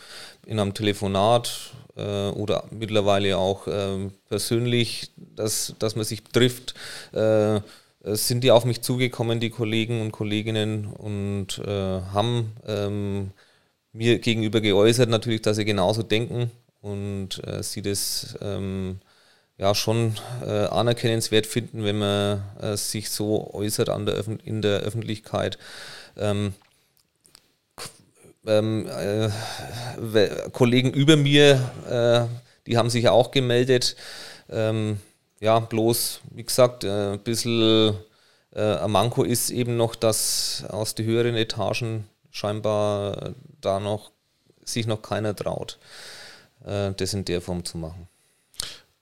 in einem Telefonat äh, oder mittlerweile auch ähm, persönlich, dass, dass man sich trifft äh, sind die auf mich zugekommen, die Kollegen und Kolleginnen, und äh, haben ähm, mir gegenüber geäußert, natürlich, dass sie genauso denken und äh, sie das ähm, ja schon äh, anerkennenswert finden, wenn man äh, sich so äußert an der in der Öffentlichkeit. Ähm, ähm äh, Kollegen über mir, die haben sich auch gemeldet. Ähm, ja, bloß, wie gesagt, äh, ein bisschen äh, ein Manko ist eben noch, dass aus den höheren Etagen scheinbar da noch sich noch keiner traut, äh, das in der Form zu machen.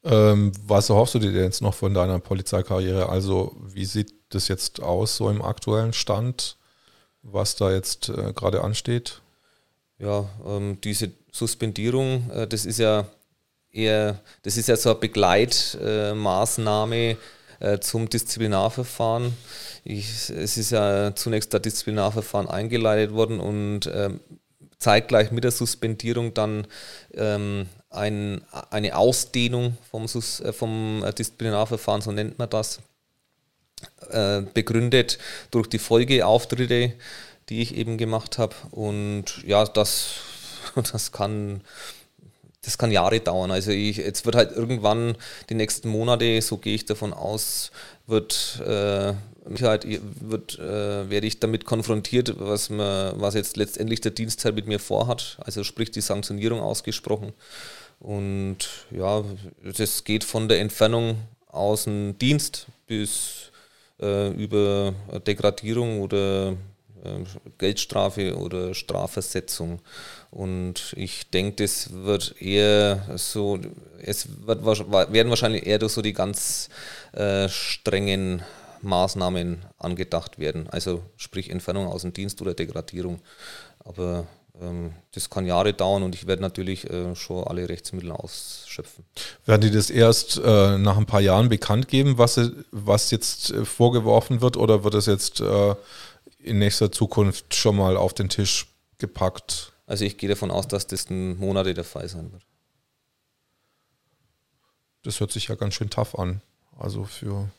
Ähm, was erhoffst du dir jetzt noch von deiner Polizeikarriere? Also, wie sieht das jetzt aus, so im aktuellen Stand, was da jetzt äh, gerade ansteht?
Ja, ähm, diese Suspendierung, äh, das ist ja eher, das ist ja so eine Begleitmaßnahme äh, zum Disziplinarverfahren. Ich, es ist ja zunächst das Disziplinarverfahren eingeleitet worden und ähm, zeitgleich mit der Suspendierung dann ähm, ein, eine Ausdehnung vom, Sus, äh, vom Disziplinarverfahren, so nennt man das, äh, begründet durch die Folgeauftritte, die ich eben gemacht habe. Und ja, das, das kann das kann Jahre dauern. Also ich, jetzt wird halt irgendwann die nächsten Monate, so gehe ich davon aus, wird äh, halt, wird, äh, werde ich damit konfrontiert, was, man, was jetzt letztendlich der Dienstteil mit mir vorhat, also sprich die Sanktionierung ausgesprochen. Und ja, das geht von der Entfernung aus dem Dienst bis äh, über Degradierung oder Geldstrafe oder Strafversetzung. Und ich denke, das wird eher so, es wird, werden wahrscheinlich eher durch so die ganz äh, strengen Maßnahmen angedacht werden. Also sprich Entfernung aus dem Dienst oder Degradierung. Aber ähm, das kann Jahre dauern und ich werde natürlich äh, schon alle Rechtsmittel ausschöpfen.
Werden die das erst äh, nach ein paar Jahren bekannt geben, was, was jetzt äh, vorgeworfen wird, oder wird es jetzt äh, in nächster Zukunft schon mal auf den Tisch gepackt?
Also ich gehe davon aus, dass das Monate der Fall sein wird.
Das hört sich ja ganz schön tough an. Also für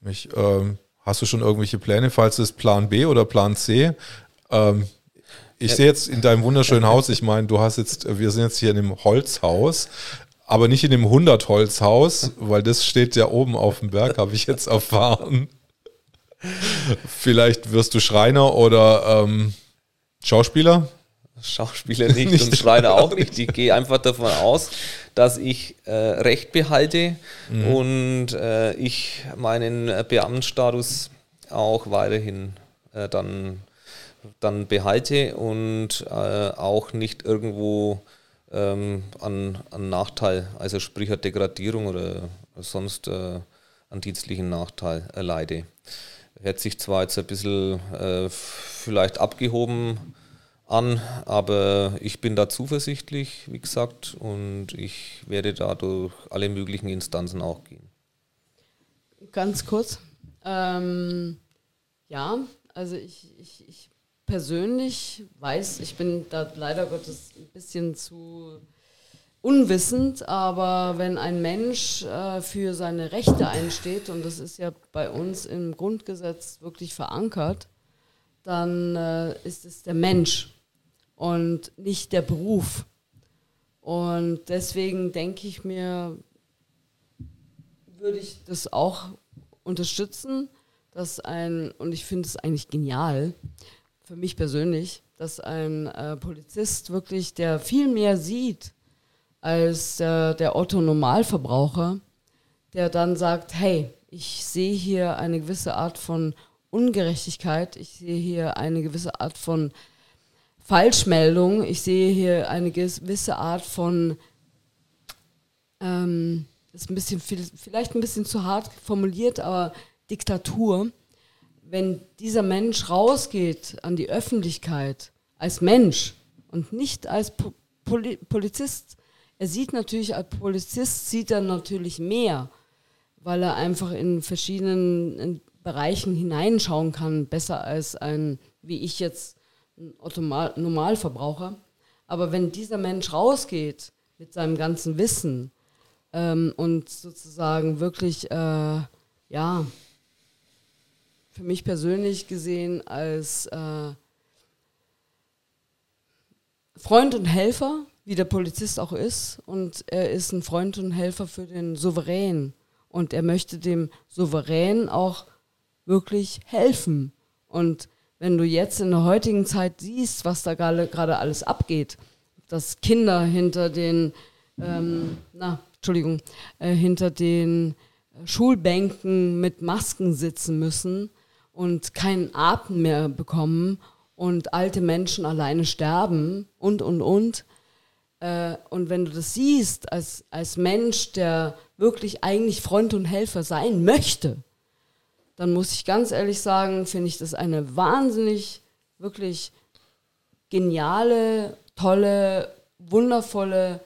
mich. Ähm, hast du schon irgendwelche Pläne, falls es Plan B oder Plan C? Ähm, ich ja. sehe jetzt in deinem wunderschönen Haus, ich meine, du hast jetzt, wir sind jetzt hier in einem Holzhaus, aber nicht in dem 100-Holzhaus, weil das steht ja oben auf dem Berg, habe ich jetzt erfahren. Vielleicht wirst du Schreiner oder ähm, Schauspieler?
Schauspieler nicht, nicht, und Schreiner auch nicht. Ich gehe einfach davon aus, dass ich äh, Recht behalte mhm. und äh, ich meinen Beamtenstatus auch weiterhin äh, dann, dann behalte und äh, auch nicht irgendwo ähm, an, an Nachteil, also sprich eine Degradierung oder sonst äh, einen dienstlichen Nachteil erleide. Hört sich zwar jetzt ein bisschen äh, vielleicht abgehoben an, aber ich bin da zuversichtlich, wie gesagt, und ich werde da durch alle möglichen Instanzen auch gehen.
Ganz kurz. Ähm, ja, also ich, ich, ich persönlich weiß, ich bin da leider Gottes ein bisschen zu unwissend, aber wenn ein Mensch äh, für seine Rechte einsteht, und das ist ja bei uns im Grundgesetz wirklich verankert, dann äh, ist es der Mensch und nicht der Beruf. Und deswegen denke ich mir, würde ich das auch unterstützen, dass ein, und ich finde es eigentlich genial, für mich persönlich, dass ein äh, Polizist wirklich, der viel mehr sieht, als der, der Otto Normalverbraucher, der dann sagt, hey, ich sehe hier eine gewisse Art von Ungerechtigkeit, ich sehe hier eine gewisse Art von Falschmeldung, ich sehe hier eine gewisse Art von, ähm, ist ein bisschen, vielleicht ein bisschen zu hart formuliert, aber Diktatur. Wenn dieser Mensch rausgeht an die Öffentlichkeit als Mensch und nicht als Poli Polizist, er sieht natürlich, als Polizist sieht er natürlich mehr, weil er einfach in verschiedenen in Bereichen hineinschauen kann, besser als ein, wie ich jetzt, ein Automal Normalverbraucher. Aber wenn dieser Mensch rausgeht mit seinem ganzen Wissen ähm, und sozusagen wirklich, äh, ja, für mich persönlich gesehen als äh, Freund und Helfer, wie der Polizist auch ist. Und er ist ein Freund und Helfer für den Souverän. Und er möchte dem Souverän auch wirklich helfen. Und wenn du jetzt in der heutigen Zeit siehst, was da gerade alles abgeht, dass Kinder hinter den, ähm, na, Entschuldigung, äh, hinter den Schulbänken mit Masken sitzen müssen und keinen Atem mehr bekommen und alte Menschen alleine sterben und, und, und, äh, und wenn du das siehst als, als Mensch, der wirklich eigentlich Freund und Helfer sein möchte, dann muss ich ganz ehrlich sagen, finde ich das eine wahnsinnig, wirklich geniale, tolle, wundervolle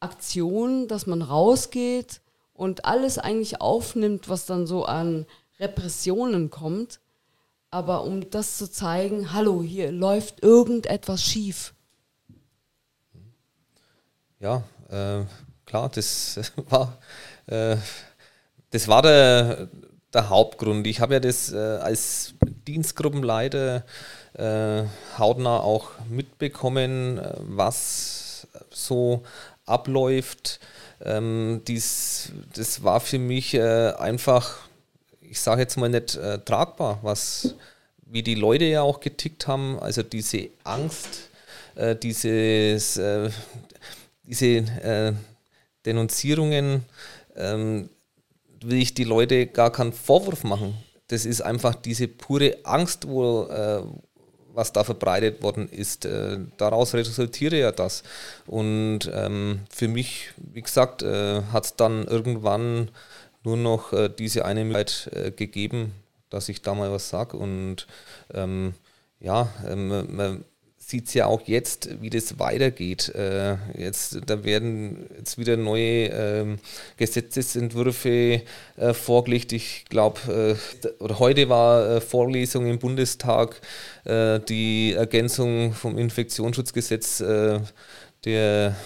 Aktion, dass man rausgeht und alles eigentlich aufnimmt, was dann so an Repressionen kommt. Aber um das zu zeigen, hallo, hier läuft irgendetwas schief
ja, äh, klar, das war, äh, das war der, der Hauptgrund. Ich habe ja das äh, als Dienstgruppenleiter äh, hautnah auch mitbekommen, äh, was so abläuft. Ähm, dies, das war für mich äh, einfach, ich sage jetzt mal nicht tragbar, was wie die Leute ja auch getickt haben, also diese Angst, dieses diese äh, Denunzierungen ähm, will ich die Leute gar keinen Vorwurf machen. Das ist einfach diese pure Angst, wo, äh, was da verbreitet worden ist. Äh, daraus resultiere ja das. Und ähm, für mich, wie gesagt, äh, hat es dann irgendwann nur noch äh, diese eine Möglichkeit äh, gegeben, dass ich da mal was sage. Und ähm, ja, ähm, man, sieht es ja auch jetzt, wie das weitergeht. Äh, jetzt, da werden jetzt wieder neue ähm, Gesetzesentwürfe äh, vorgelegt. Ich glaube, äh, heute war äh, Vorlesung im Bundestag äh, die Ergänzung vom Infektionsschutzgesetz äh, der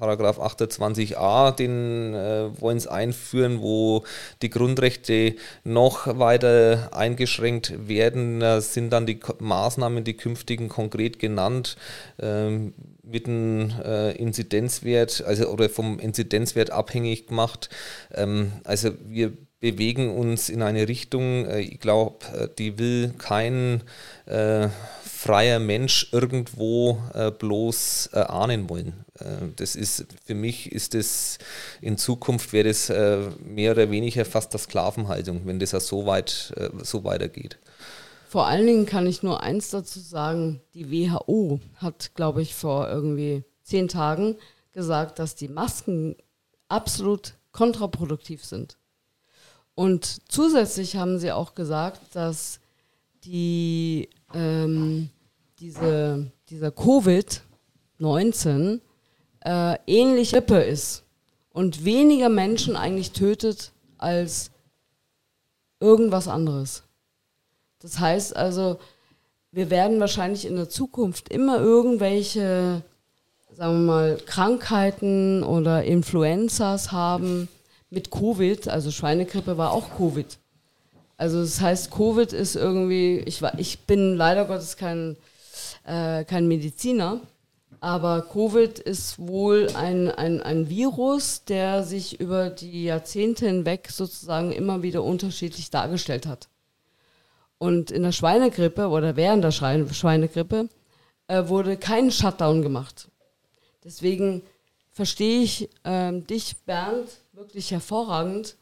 Paragraph 28a, den äh, wollen sie einführen, wo die Grundrechte noch weiter eingeschränkt werden. Da sind dann die Maßnahmen, die künftigen konkret genannt, ähm, mit einem äh, Inzidenzwert, also oder vom Inzidenzwert abhängig gemacht. Ähm, also wir bewegen uns in eine Richtung, äh, ich glaube, äh, die will kein äh, freier Mensch irgendwo äh, bloß äh, ahnen wollen. Äh, das ist für mich ist das in Zukunft wäre das äh, mehr oder weniger fast der Sklavenhaltung, wenn das so weit äh, so weitergeht.
Vor allen Dingen kann ich nur eins dazu sagen: Die WHO hat, glaube ich, vor irgendwie zehn Tagen gesagt, dass die Masken absolut kontraproduktiv sind. Und zusätzlich haben sie auch gesagt, dass die ähm, diese, dieser Covid-19 äh, ähnlich Grippe ist und weniger Menschen eigentlich tötet als irgendwas anderes. Das heißt also, wir werden wahrscheinlich in der Zukunft immer irgendwelche, sagen wir mal, Krankheiten oder Influenzas haben mit Covid, also Schweinegrippe war auch Covid. Also das heißt, Covid ist irgendwie, ich, ich bin leider Gottes kein, äh, kein Mediziner, aber Covid ist wohl ein, ein, ein Virus, der sich über die Jahrzehnte hinweg sozusagen immer wieder unterschiedlich dargestellt hat. Und in der Schweinegrippe oder während der Schweinegrippe äh, wurde kein Shutdown gemacht. Deswegen verstehe ich äh, dich, Bernd, wirklich hervorragend.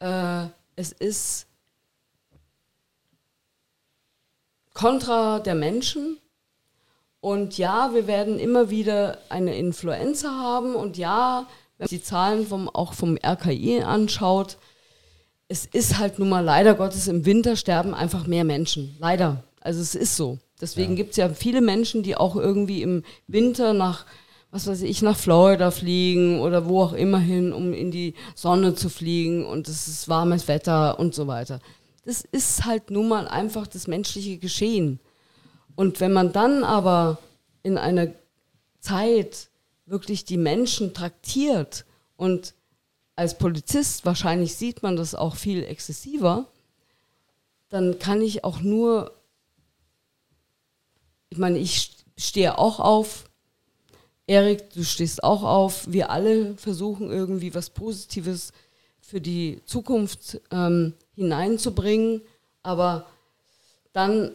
Äh, es ist kontra der Menschen, und ja, wir werden immer wieder eine Influenza haben. Und ja, wenn man die Zahlen vom, auch vom RKI anschaut, es ist halt nun mal leider Gottes im Winter sterben einfach mehr Menschen. Leider. Also es ist so. Deswegen ja. gibt es ja viele Menschen, die auch irgendwie im Winter nach, was weiß ich, nach Florida fliegen oder wo auch immer hin, um in die Sonne zu fliegen und es ist warmes Wetter und so weiter. Das ist halt nun mal einfach das menschliche Geschehen. Und wenn man dann aber in einer Zeit wirklich die Menschen traktiert und als Polizist, wahrscheinlich sieht man das auch viel exzessiver, dann kann ich auch nur, ich meine, ich stehe auch auf, Erik, du stehst auch auf, wir alle versuchen irgendwie was Positives für die Zukunft ähm, hineinzubringen, aber dann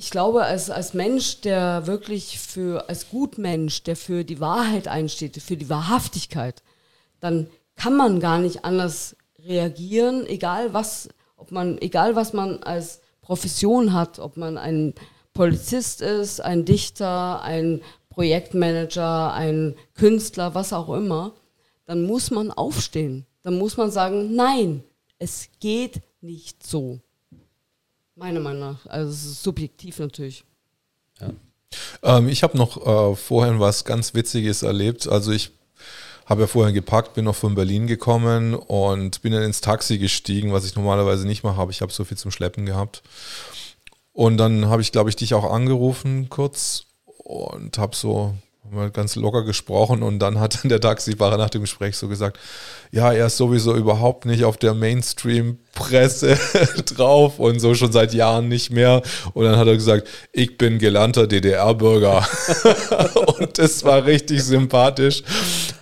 ich glaube, als, als Mensch, der wirklich für, als Gutmensch, der für die Wahrheit einsteht, für die Wahrhaftigkeit, dann kann man gar nicht anders reagieren, egal was, ob man, egal was man als Profession hat, ob man ein Polizist ist, ein Dichter, ein Projektmanager, ein Künstler, was auch immer, dann muss man aufstehen. Dann muss man sagen, nein, es geht nicht so. Meiner Meinung nach. Also es ist subjektiv natürlich.
Ja. Ähm, ich habe noch äh, vorhin was ganz Witziges erlebt. Also ich habe ja vorhin gepackt, bin noch von Berlin gekommen und bin dann ins Taxi gestiegen, was ich normalerweise nicht mache, aber ich habe so viel zum Schleppen gehabt. Und dann habe ich, glaube ich, dich auch angerufen kurz und habe so haben wir ganz locker gesprochen und dann hat der Taxifahrer nach dem Gespräch so gesagt, ja, er ist sowieso überhaupt nicht auf der Mainstream-Presse drauf und so schon seit Jahren nicht mehr. Und dann hat er gesagt, ich bin gelernter DDR-Bürger. und das war richtig sympathisch.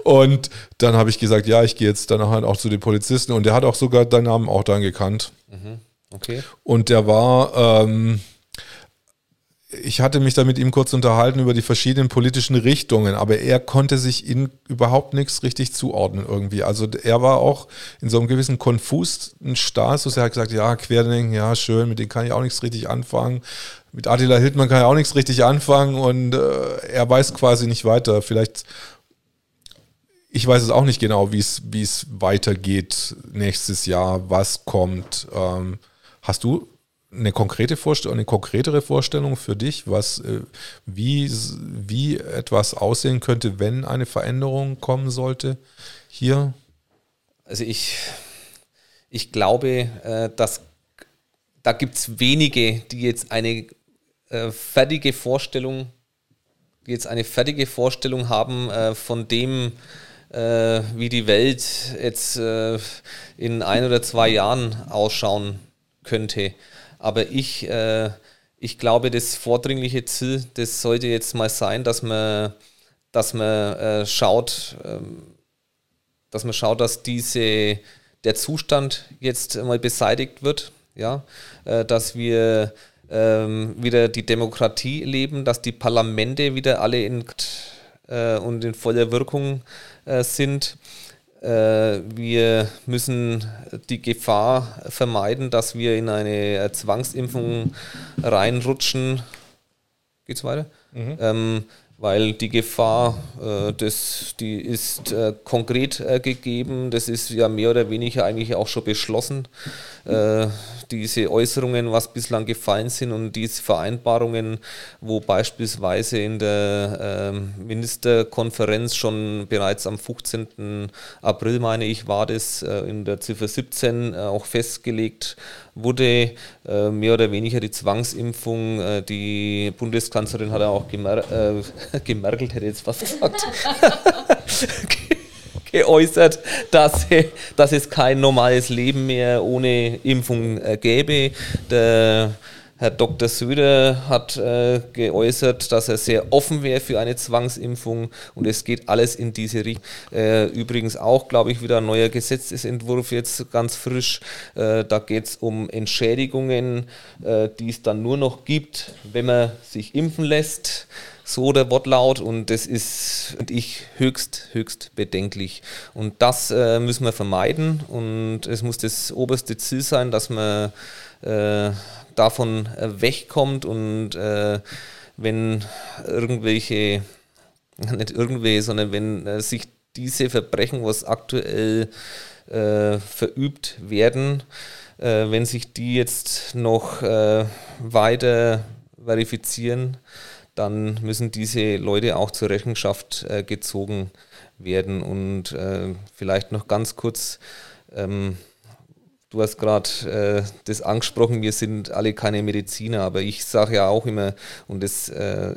Und dann habe ich gesagt, ja, ich gehe jetzt dann halt auch zu den Polizisten und der hat auch sogar deinen Namen auch dann gekannt. Mhm. Okay. Und der war, ähm, ich hatte mich da mit ihm kurz unterhalten über die verschiedenen politischen Richtungen, aber er konnte sich in überhaupt nichts richtig zuordnen irgendwie. Also er war auch in so einem gewissen konfusen Status. Er hat gesagt, ja, Querdenken, ja, schön, mit denen kann ich auch nichts richtig anfangen. Mit Attila Hildmann kann ich auch nichts richtig anfangen und äh, er weiß quasi nicht weiter. Vielleicht, ich weiß es auch nicht genau, wie es weitergeht nächstes Jahr, was kommt. Ähm, hast du eine konkrete Vorstellung, eine konkretere Vorstellung für dich, was, äh, wie, wie etwas aussehen könnte, wenn eine Veränderung kommen sollte hier?
Also ich, ich glaube, äh, dass da gibt es wenige, die jetzt eine äh, fertige Vorstellung, die jetzt eine fertige Vorstellung haben von dem, wie die Welt jetzt in ein oder zwei Jahren ausschauen könnte. Aber ich, äh, ich glaube, das vordringliche Ziel, das sollte jetzt mal sein, dass man, dass man äh, schaut, ähm, dass man schaut, dass diese, der Zustand jetzt mal beseitigt wird, ja, äh, dass wir ähm, wieder die Demokratie leben, dass die Parlamente wieder alle in äh, und in voller Wirkung äh, sind wir müssen die Gefahr vermeiden, dass wir in eine Zwangsimpfung reinrutschen. Geht's weiter? Mhm. Ähm, weil die Gefahr, äh, das, die ist äh, konkret äh, gegeben, das ist ja mehr oder weniger eigentlich auch schon beschlossen. Äh, diese Äußerungen, was bislang gefallen sind und diese Vereinbarungen, wo beispielsweise in der ähm, Ministerkonferenz schon bereits am 15. April, meine ich, war das äh, in der Ziffer 17 äh, auch festgelegt wurde äh, mehr oder weniger die Zwangsimpfung, äh, die Bundeskanzlerin hat ja auch gemer äh, gemerkelt, hätte jetzt was gesagt, geäußert, dass, dass es kein normales Leben mehr ohne Impfung äh, gäbe. Der Herr Dr. Söder hat äh, geäußert, dass er sehr offen wäre für eine Zwangsimpfung und es geht alles in diese Richtung. Äh, übrigens auch, glaube ich, wieder ein neuer Gesetzesentwurf jetzt ganz frisch. Äh, da geht es um Entschädigungen, äh, die es dann nur noch gibt, wenn man sich impfen lässt so der Wortlaut und das ist, finde ich, höchst, höchst bedenklich. Und das äh, müssen wir vermeiden und es muss das oberste Ziel sein, dass man äh, davon äh, wegkommt und äh, wenn irgendwelche, nicht irgendwelche, sondern wenn äh, sich diese Verbrechen, was aktuell äh, verübt werden, äh, wenn sich die jetzt noch äh, weiter verifizieren, dann müssen diese Leute auch zur Rechenschaft gezogen werden. Und vielleicht noch ganz kurz, ähm, Du hast gerade äh, das angesprochen, wir sind alle keine Mediziner, aber ich sage ja auch immer, und das äh,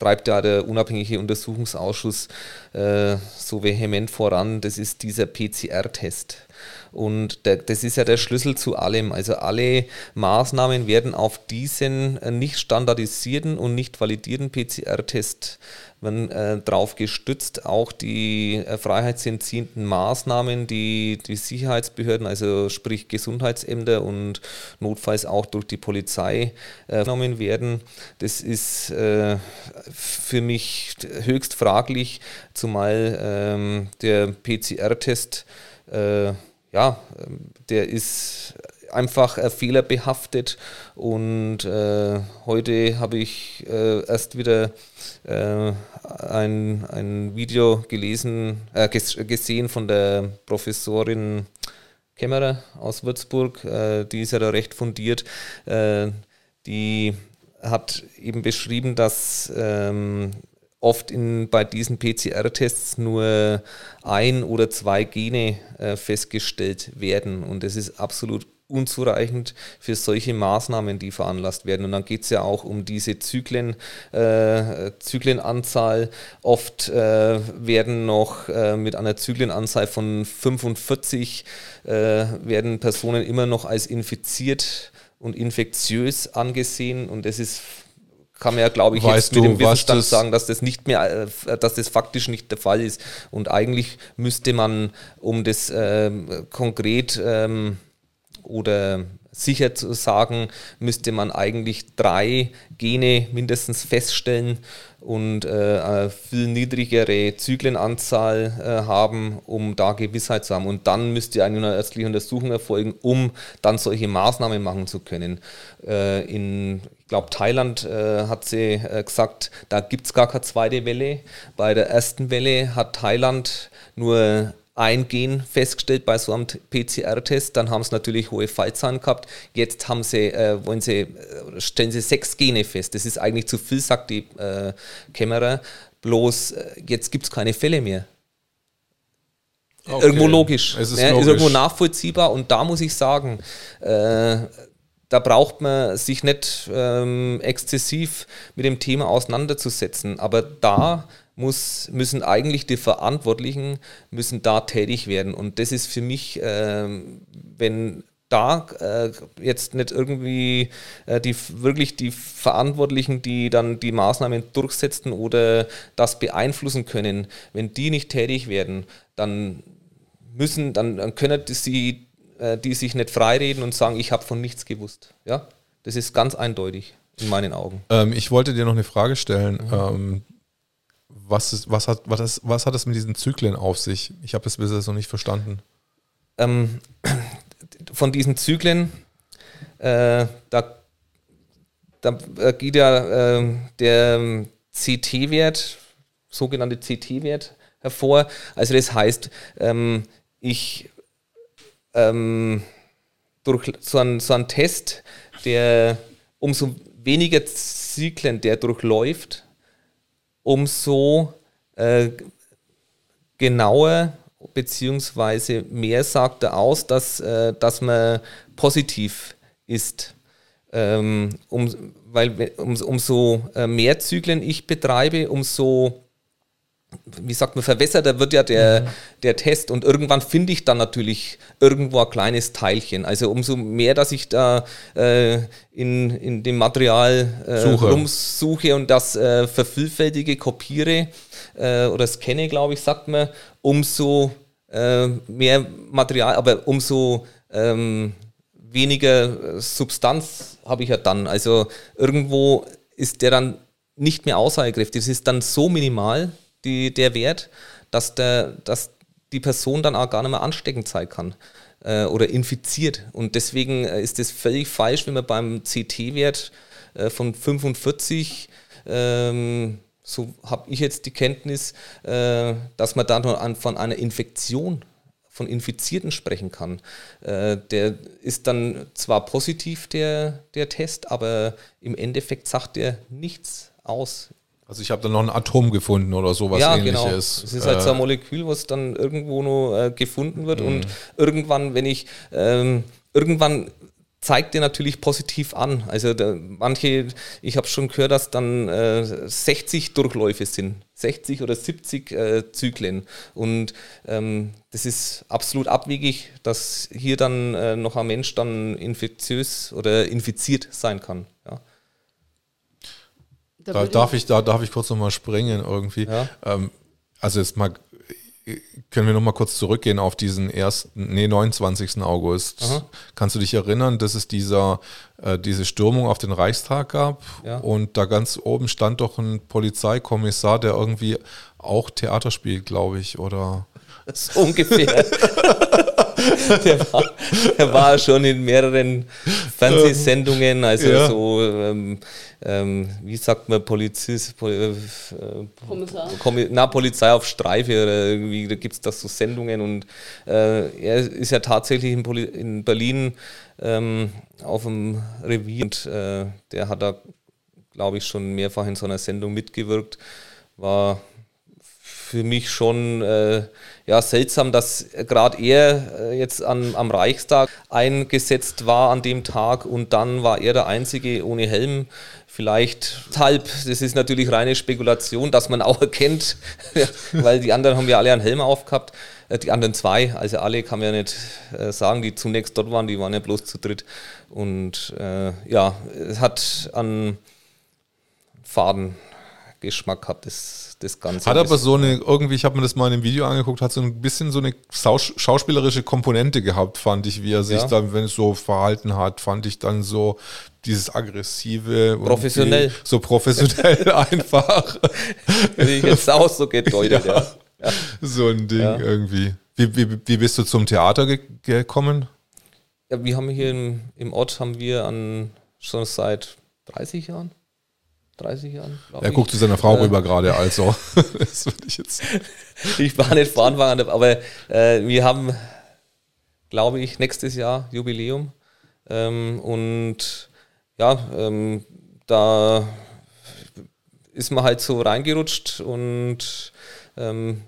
treibt ja der unabhängige Untersuchungsausschuss äh, so vehement voran, das ist dieser PCR-Test. Und der, das ist ja der Schlüssel zu allem. Also alle Maßnahmen werden auf diesen äh, nicht standardisierten und nicht validierten PCR-Test äh, darauf gestützt. Auch die äh, freiheitsentziehenden Maßnahmen, die die Sicherheitsbehörden, also sprich Gesundheitsämter und notfalls auch durch die Polizei äh, genommen werden. Das ist äh, für mich höchst fraglich, zumal ähm, der PCR-Test äh, ja, der ist einfach äh, fehlerbehaftet und äh, heute habe ich äh, erst wieder äh, ein, ein Video gelesen, äh, gesehen von der Professorin Kämmerer aus Würzburg, äh, die ist ja da recht fundiert, die hat eben beschrieben, dass ähm, oft in, bei diesen PCR-Tests nur ein oder zwei Gene äh, festgestellt werden. Und das ist absolut unzureichend für solche Maßnahmen, die veranlasst werden. Und dann geht es ja auch um diese Zyklen, äh, Zyklenanzahl. Oft äh, werden noch äh, mit einer Zyklenanzahl von 45 äh, werden Personen immer noch als infiziert und infektiös angesehen. Und das ist kann man ja, glaube ich,
weißt
jetzt mit dem Wissensstand
das
sagen, dass das nicht mehr, äh, dass das faktisch nicht der Fall ist. Und eigentlich müsste man, um das ähm, konkret ähm, oder sicher zu sagen, müsste man eigentlich drei Gene mindestens feststellen und äh, eine viel niedrigere Zyklenanzahl äh, haben, um da Gewissheit zu haben. Und dann müsste eine ärztliche Untersuchung erfolgen, um dann solche Maßnahmen machen zu können. Äh, in, ich glaube, Thailand äh, hat sie äh, gesagt, da gibt es gar keine zweite Welle. Bei der ersten Welle hat Thailand nur ein Gen festgestellt bei so einem PCR-Test, dann haben sie natürlich hohe Fallzahlen gehabt. Jetzt haben sie, äh, wollen sie, äh, stellen sie sechs Gene fest. Das ist eigentlich zu viel, sagt die äh, Kämmerer. Bloß äh, jetzt gibt es keine Fälle mehr. Okay. Irgendwo logisch.
Es ist, logisch.
ist irgendwo nachvollziehbar und da muss ich sagen, äh, da braucht man sich nicht ähm, exzessiv mit dem Thema auseinanderzusetzen. Aber da muss, müssen eigentlich die Verantwortlichen müssen da tätig werden. Und das ist für mich, äh, wenn da äh, jetzt nicht irgendwie äh, die wirklich die Verantwortlichen, die dann die Maßnahmen durchsetzen oder das beeinflussen können, wenn die nicht tätig werden, dann müssen, dann, dann können sie, die sich nicht freireden und sagen, ich habe von nichts gewusst. Ja, das ist ganz eindeutig in meinen Augen.
Ähm, ich wollte dir noch eine Frage stellen. Mhm. Ähm, was, ist, was, hat, was, ist, was hat es mit diesen Zyklen auf sich? Ich habe es bisher noch nicht verstanden.
Ähm, von diesen Zyklen, äh, da, da äh, geht ja äh, der CT-Wert, sogenannte CT-Wert hervor. Also das heißt, ähm, ich ähm, durch so einen, so einen Test, der umso weniger Zyklen der durchläuft, umso äh, genauer beziehungsweise mehr sagt er aus, dass, äh, dass man positiv ist. Ähm, um, weil um, umso äh, mehr Zyklen ich betreibe, umso wie sagt man, verwässerter wird ja der, mhm. der Test und irgendwann finde ich dann natürlich irgendwo ein kleines Teilchen. Also umso mehr, dass ich da äh, in, in dem Material äh, rumsuche und das äh, vervielfältige, kopiere äh, oder scanne, glaube ich, sagt man, umso äh, mehr Material, aber umso ähm, weniger Substanz habe ich ja dann. Also irgendwo ist der dann nicht mehr aussagekräftig. Es ist dann so minimal, die, der Wert, dass, der, dass die Person dann auch gar nicht mehr ansteckend sein kann äh, oder infiziert. Und deswegen äh, ist es völlig falsch, wenn man beim CT-Wert äh, von 45, ähm, so habe ich jetzt die Kenntnis, äh, dass man dann an, von einer Infektion von Infizierten sprechen kann. Äh, der ist dann zwar positiv, der, der Test, aber im Endeffekt sagt er nichts aus.
Also ich habe da noch ein Atom gefunden oder sowas
ja, ähnliches. Genau. Es ist halt so ein äh, Molekül, was dann irgendwo nur äh, gefunden wird. Mhm. Und irgendwann, wenn ich ähm, irgendwann zeigt dir natürlich positiv an. Also da, manche, ich habe schon gehört, dass dann äh, 60 Durchläufe sind, 60 oder 70 äh, Zyklen. Und ähm, das ist absolut abwegig, dass hier dann äh, noch ein Mensch dann infektiös oder infiziert sein kann. Ja.
Da, da darf ich, da darf ich kurz nochmal springen irgendwie. Ja. Ähm, also jetzt mal können wir nochmal kurz zurückgehen auf diesen ersten, nee, 29. August. Aha. Kannst du dich erinnern, dass es dieser, äh, diese Stürmung auf den Reichstag gab? Ja. Und da ganz oben stand doch ein Polizeikommissar, der irgendwie auch Theater spielt, glaube ich, oder?
So ungefähr. der, war, der war schon in mehreren Fernsehsendungen, also ja. so, ähm, ähm, wie sagt man, Polizist, Pol, äh, Kommissar. na, Polizei auf Streife oder irgendwie, da gibt es das so Sendungen und äh, er ist ja tatsächlich in, Poli in Berlin ähm, auf dem Revier und äh, der hat da, glaube ich, schon mehrfach in so einer Sendung mitgewirkt, war für mich schon äh, ja, seltsam, dass gerade er äh, jetzt an, am Reichstag eingesetzt war an dem Tag und dann war er der Einzige ohne Helm. Vielleicht halb, das ist natürlich reine Spekulation, dass man auch erkennt, weil die anderen haben ja alle einen Helm aufgehabt, äh, die anderen zwei, also alle kann man ja nicht äh, sagen, die zunächst dort waren, die waren ja bloß zu dritt. Und äh, ja, es hat an Fadengeschmack gehabt, das das Ganze.
Hat aber so eine, irgendwie, ich habe mir das mal in einem Video angeguckt, hat so ein bisschen so eine schauspielerische Komponente gehabt, fand ich, wie er sich ja. dann, wenn es so verhalten hat, fand ich dann so dieses aggressive.
Professionell.
So professionell einfach.
Wenn ich jetzt auch so gedeutet, ja. ja.
So ein Ding ja. irgendwie. Wie, wie, wie bist du zum Theater ge gekommen?
Ja, wir haben hier im, im Ort haben wir an schon seit 30 Jahren 30 Jahren.
Er guckt zu seiner Frau äh, rüber gerade, also. das
würde ich jetzt. ich war nicht vor aber äh, wir haben, glaube ich, nächstes Jahr Jubiläum. Ähm, und ja, ähm, da ist man halt so reingerutscht und ähm,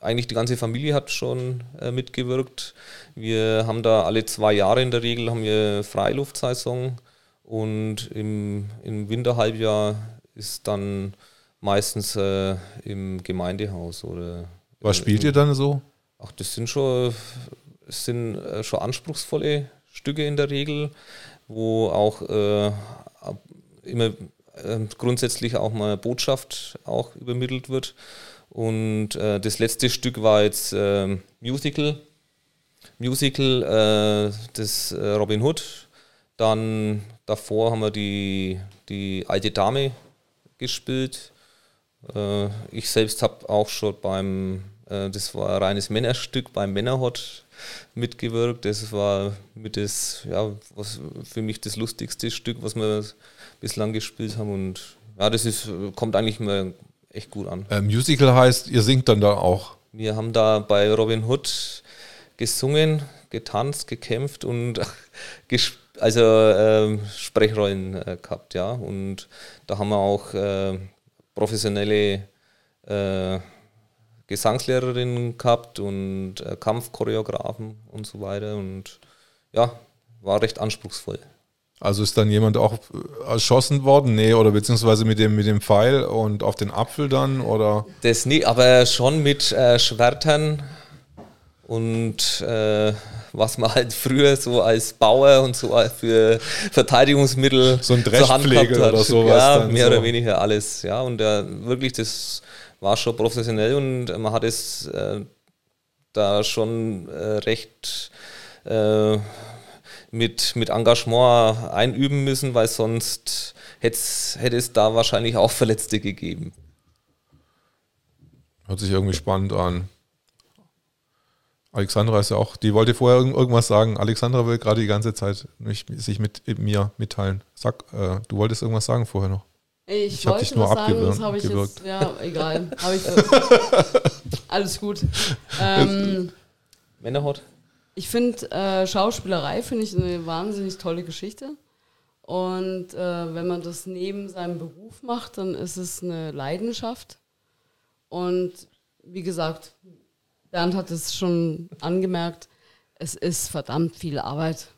eigentlich die ganze Familie hat schon äh, mitgewirkt. Wir haben da alle zwei Jahre in der Regel haben wir Freiluftsaison und im, im Winterhalbjahr ist dann meistens äh, im Gemeindehaus oder.
Was spielt im, ihr dann so?
Ach, das sind schon, das sind äh, schon anspruchsvolle Stücke in der Regel, wo auch äh, immer äh, grundsätzlich auch mal Botschaft auch übermittelt wird. Und äh, das letzte Stück war jetzt äh, Musical. Musical des Robin Hood. Dann Davor haben wir die, die alte Dame gespielt. Äh, ich selbst habe auch schon beim, äh, das war ein reines Männerstück, beim Männerhot mitgewirkt. Das war mit das, ja, was für mich das lustigste Stück, was wir bislang gespielt haben. Und ja, das ist, kommt eigentlich immer echt gut an.
Äh, Musical heißt, ihr singt dann da auch?
Wir haben da bei Robin Hood gesungen, getanzt, gekämpft und also äh, Sprechrollen äh, gehabt, ja. Und da haben wir auch äh, professionelle äh, Gesangslehrerin gehabt und äh, Kampfchoreografen und so weiter. Und ja, war recht anspruchsvoll.
Also ist dann jemand auch erschossen worden? Nee, oder beziehungsweise mit dem, mit dem Pfeil und auf den Apfel dann? Oder?
Das nie, aber schon mit äh, Schwertern und äh, was man halt früher so als Bauer und so für Verteidigungsmittel
so ein Dreschpflege oder sowas.
Ja, mehr so. oder weniger alles. Ja, und äh, wirklich, das war schon professionell und man hat es äh, da schon äh, recht äh, mit, mit Engagement einüben müssen, weil sonst hätte es da wahrscheinlich auch Verletzte gegeben.
Hört sich irgendwie spannend an. Alexandra ist ja auch, die wollte vorher irgendwas sagen. Alexandra will gerade die ganze Zeit mich, sich mit mir mitteilen. Sag, äh, du wolltest irgendwas sagen vorher noch.
Ich, ich wollte dich nur sagen, das habe ich jetzt, ja, egal. ich Alles gut. Ähm,
Männerhot.
Ich finde, äh, Schauspielerei finde ich eine wahnsinnig tolle Geschichte. Und äh, wenn man das neben seinem Beruf macht, dann ist es eine Leidenschaft. Und wie gesagt, Bernd hat es schon angemerkt, es ist verdammt viel Arbeit,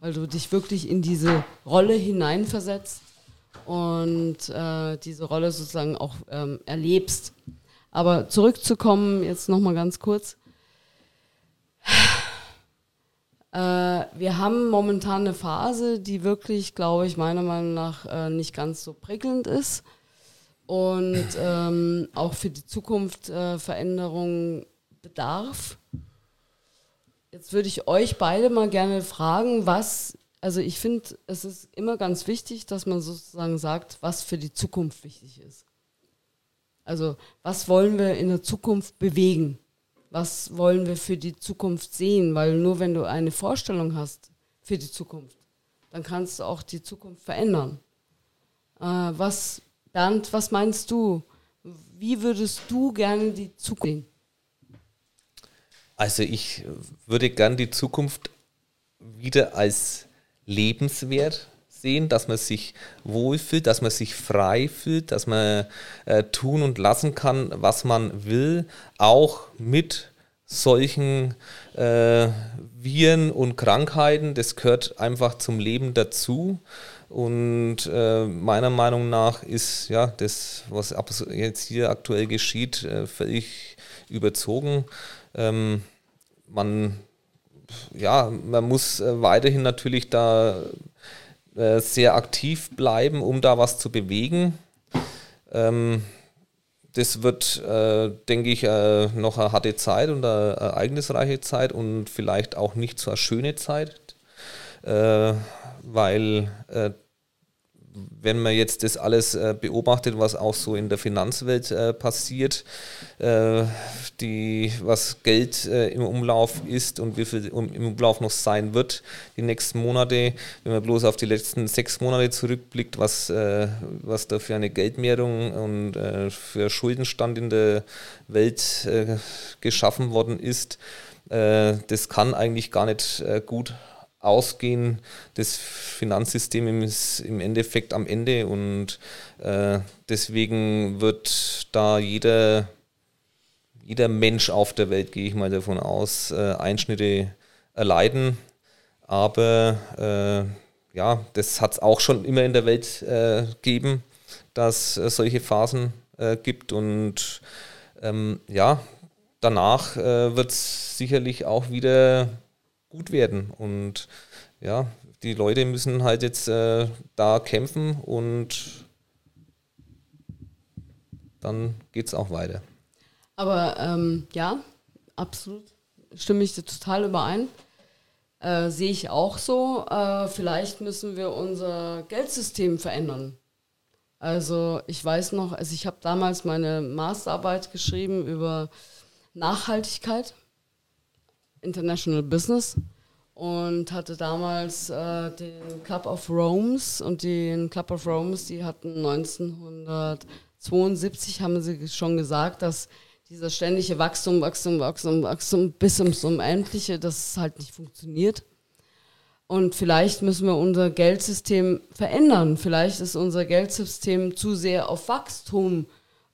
weil du dich wirklich in diese Rolle hineinversetzt und äh, diese Rolle sozusagen auch ähm, erlebst. Aber zurückzukommen, jetzt nochmal ganz kurz. Äh, wir haben momentan eine Phase, die wirklich, glaube ich, meiner Meinung nach äh, nicht ganz so prickelnd ist und ähm, auch für die Zukunft äh, Veränderungen bedarf. Jetzt würde ich euch beide mal gerne fragen, was, also ich finde, es ist immer ganz wichtig, dass man sozusagen sagt, was für die Zukunft wichtig ist. Also was wollen wir in der Zukunft bewegen? Was wollen wir für die Zukunft sehen? Weil nur wenn du eine Vorstellung hast für die Zukunft, dann kannst du auch die Zukunft verändern. Äh, was, Bernd, was meinst du? Wie würdest du gerne die Zukunft sehen?
Also ich würde gern die Zukunft wieder als lebenswert sehen, dass man sich wohlfühlt, dass man sich frei fühlt, dass man äh, tun und lassen kann, was man will, auch mit solchen äh, Viren und Krankheiten. Das gehört einfach zum Leben dazu. Und äh, meiner Meinung nach ist ja das, was jetzt hier aktuell geschieht, äh, völlig überzogen. Ähm, man, ja, man muss äh, weiterhin natürlich da äh, sehr aktiv bleiben, um da was zu bewegen. Ähm, das wird, äh, denke ich, äh, noch eine harte Zeit und eine ereignisreiche Zeit und vielleicht auch nicht so eine schöne Zeit, äh, weil äh, wenn man jetzt das alles äh, beobachtet, was auch so in der Finanzwelt äh, passiert, äh, die, was Geld äh, im Umlauf ist und wie viel im Umlauf noch sein wird die nächsten Monate, wenn man bloß auf die letzten sechs Monate zurückblickt, was, äh, was da für eine Geldmehrung und äh, für Schuldenstand in der Welt geschaffen worden ist, das kann eigentlich gar nicht gut ausgehen, das Finanzsystem ist im Endeffekt am Ende und äh, deswegen wird da jeder, jeder Mensch auf der Welt, gehe ich mal davon aus, äh, Einschnitte erleiden. Aber äh, ja, das hat es auch schon immer in der Welt äh, gegeben, dass es solche Phasen äh, gibt und ähm, ja, danach äh, wird es sicherlich auch wieder gut werden. Und ja, die Leute müssen halt jetzt äh, da kämpfen und dann geht es auch weiter.
Aber ähm, ja, absolut stimme ich dir total überein. Äh, Sehe ich auch so. Äh, vielleicht müssen wir unser Geldsystem verändern. Also ich weiß noch, also ich habe damals meine Masterarbeit geschrieben über Nachhaltigkeit International Business und hatte damals äh, den Club of Romes und den Club of Romes, die hatten 1972, haben sie schon gesagt, dass dieser ständige Wachstum, Wachstum, Wachstum, Wachstum bis ums Unendliche, das halt nicht funktioniert. Und vielleicht müssen wir unser Geldsystem verändern. Vielleicht ist unser Geldsystem zu sehr auf Wachstum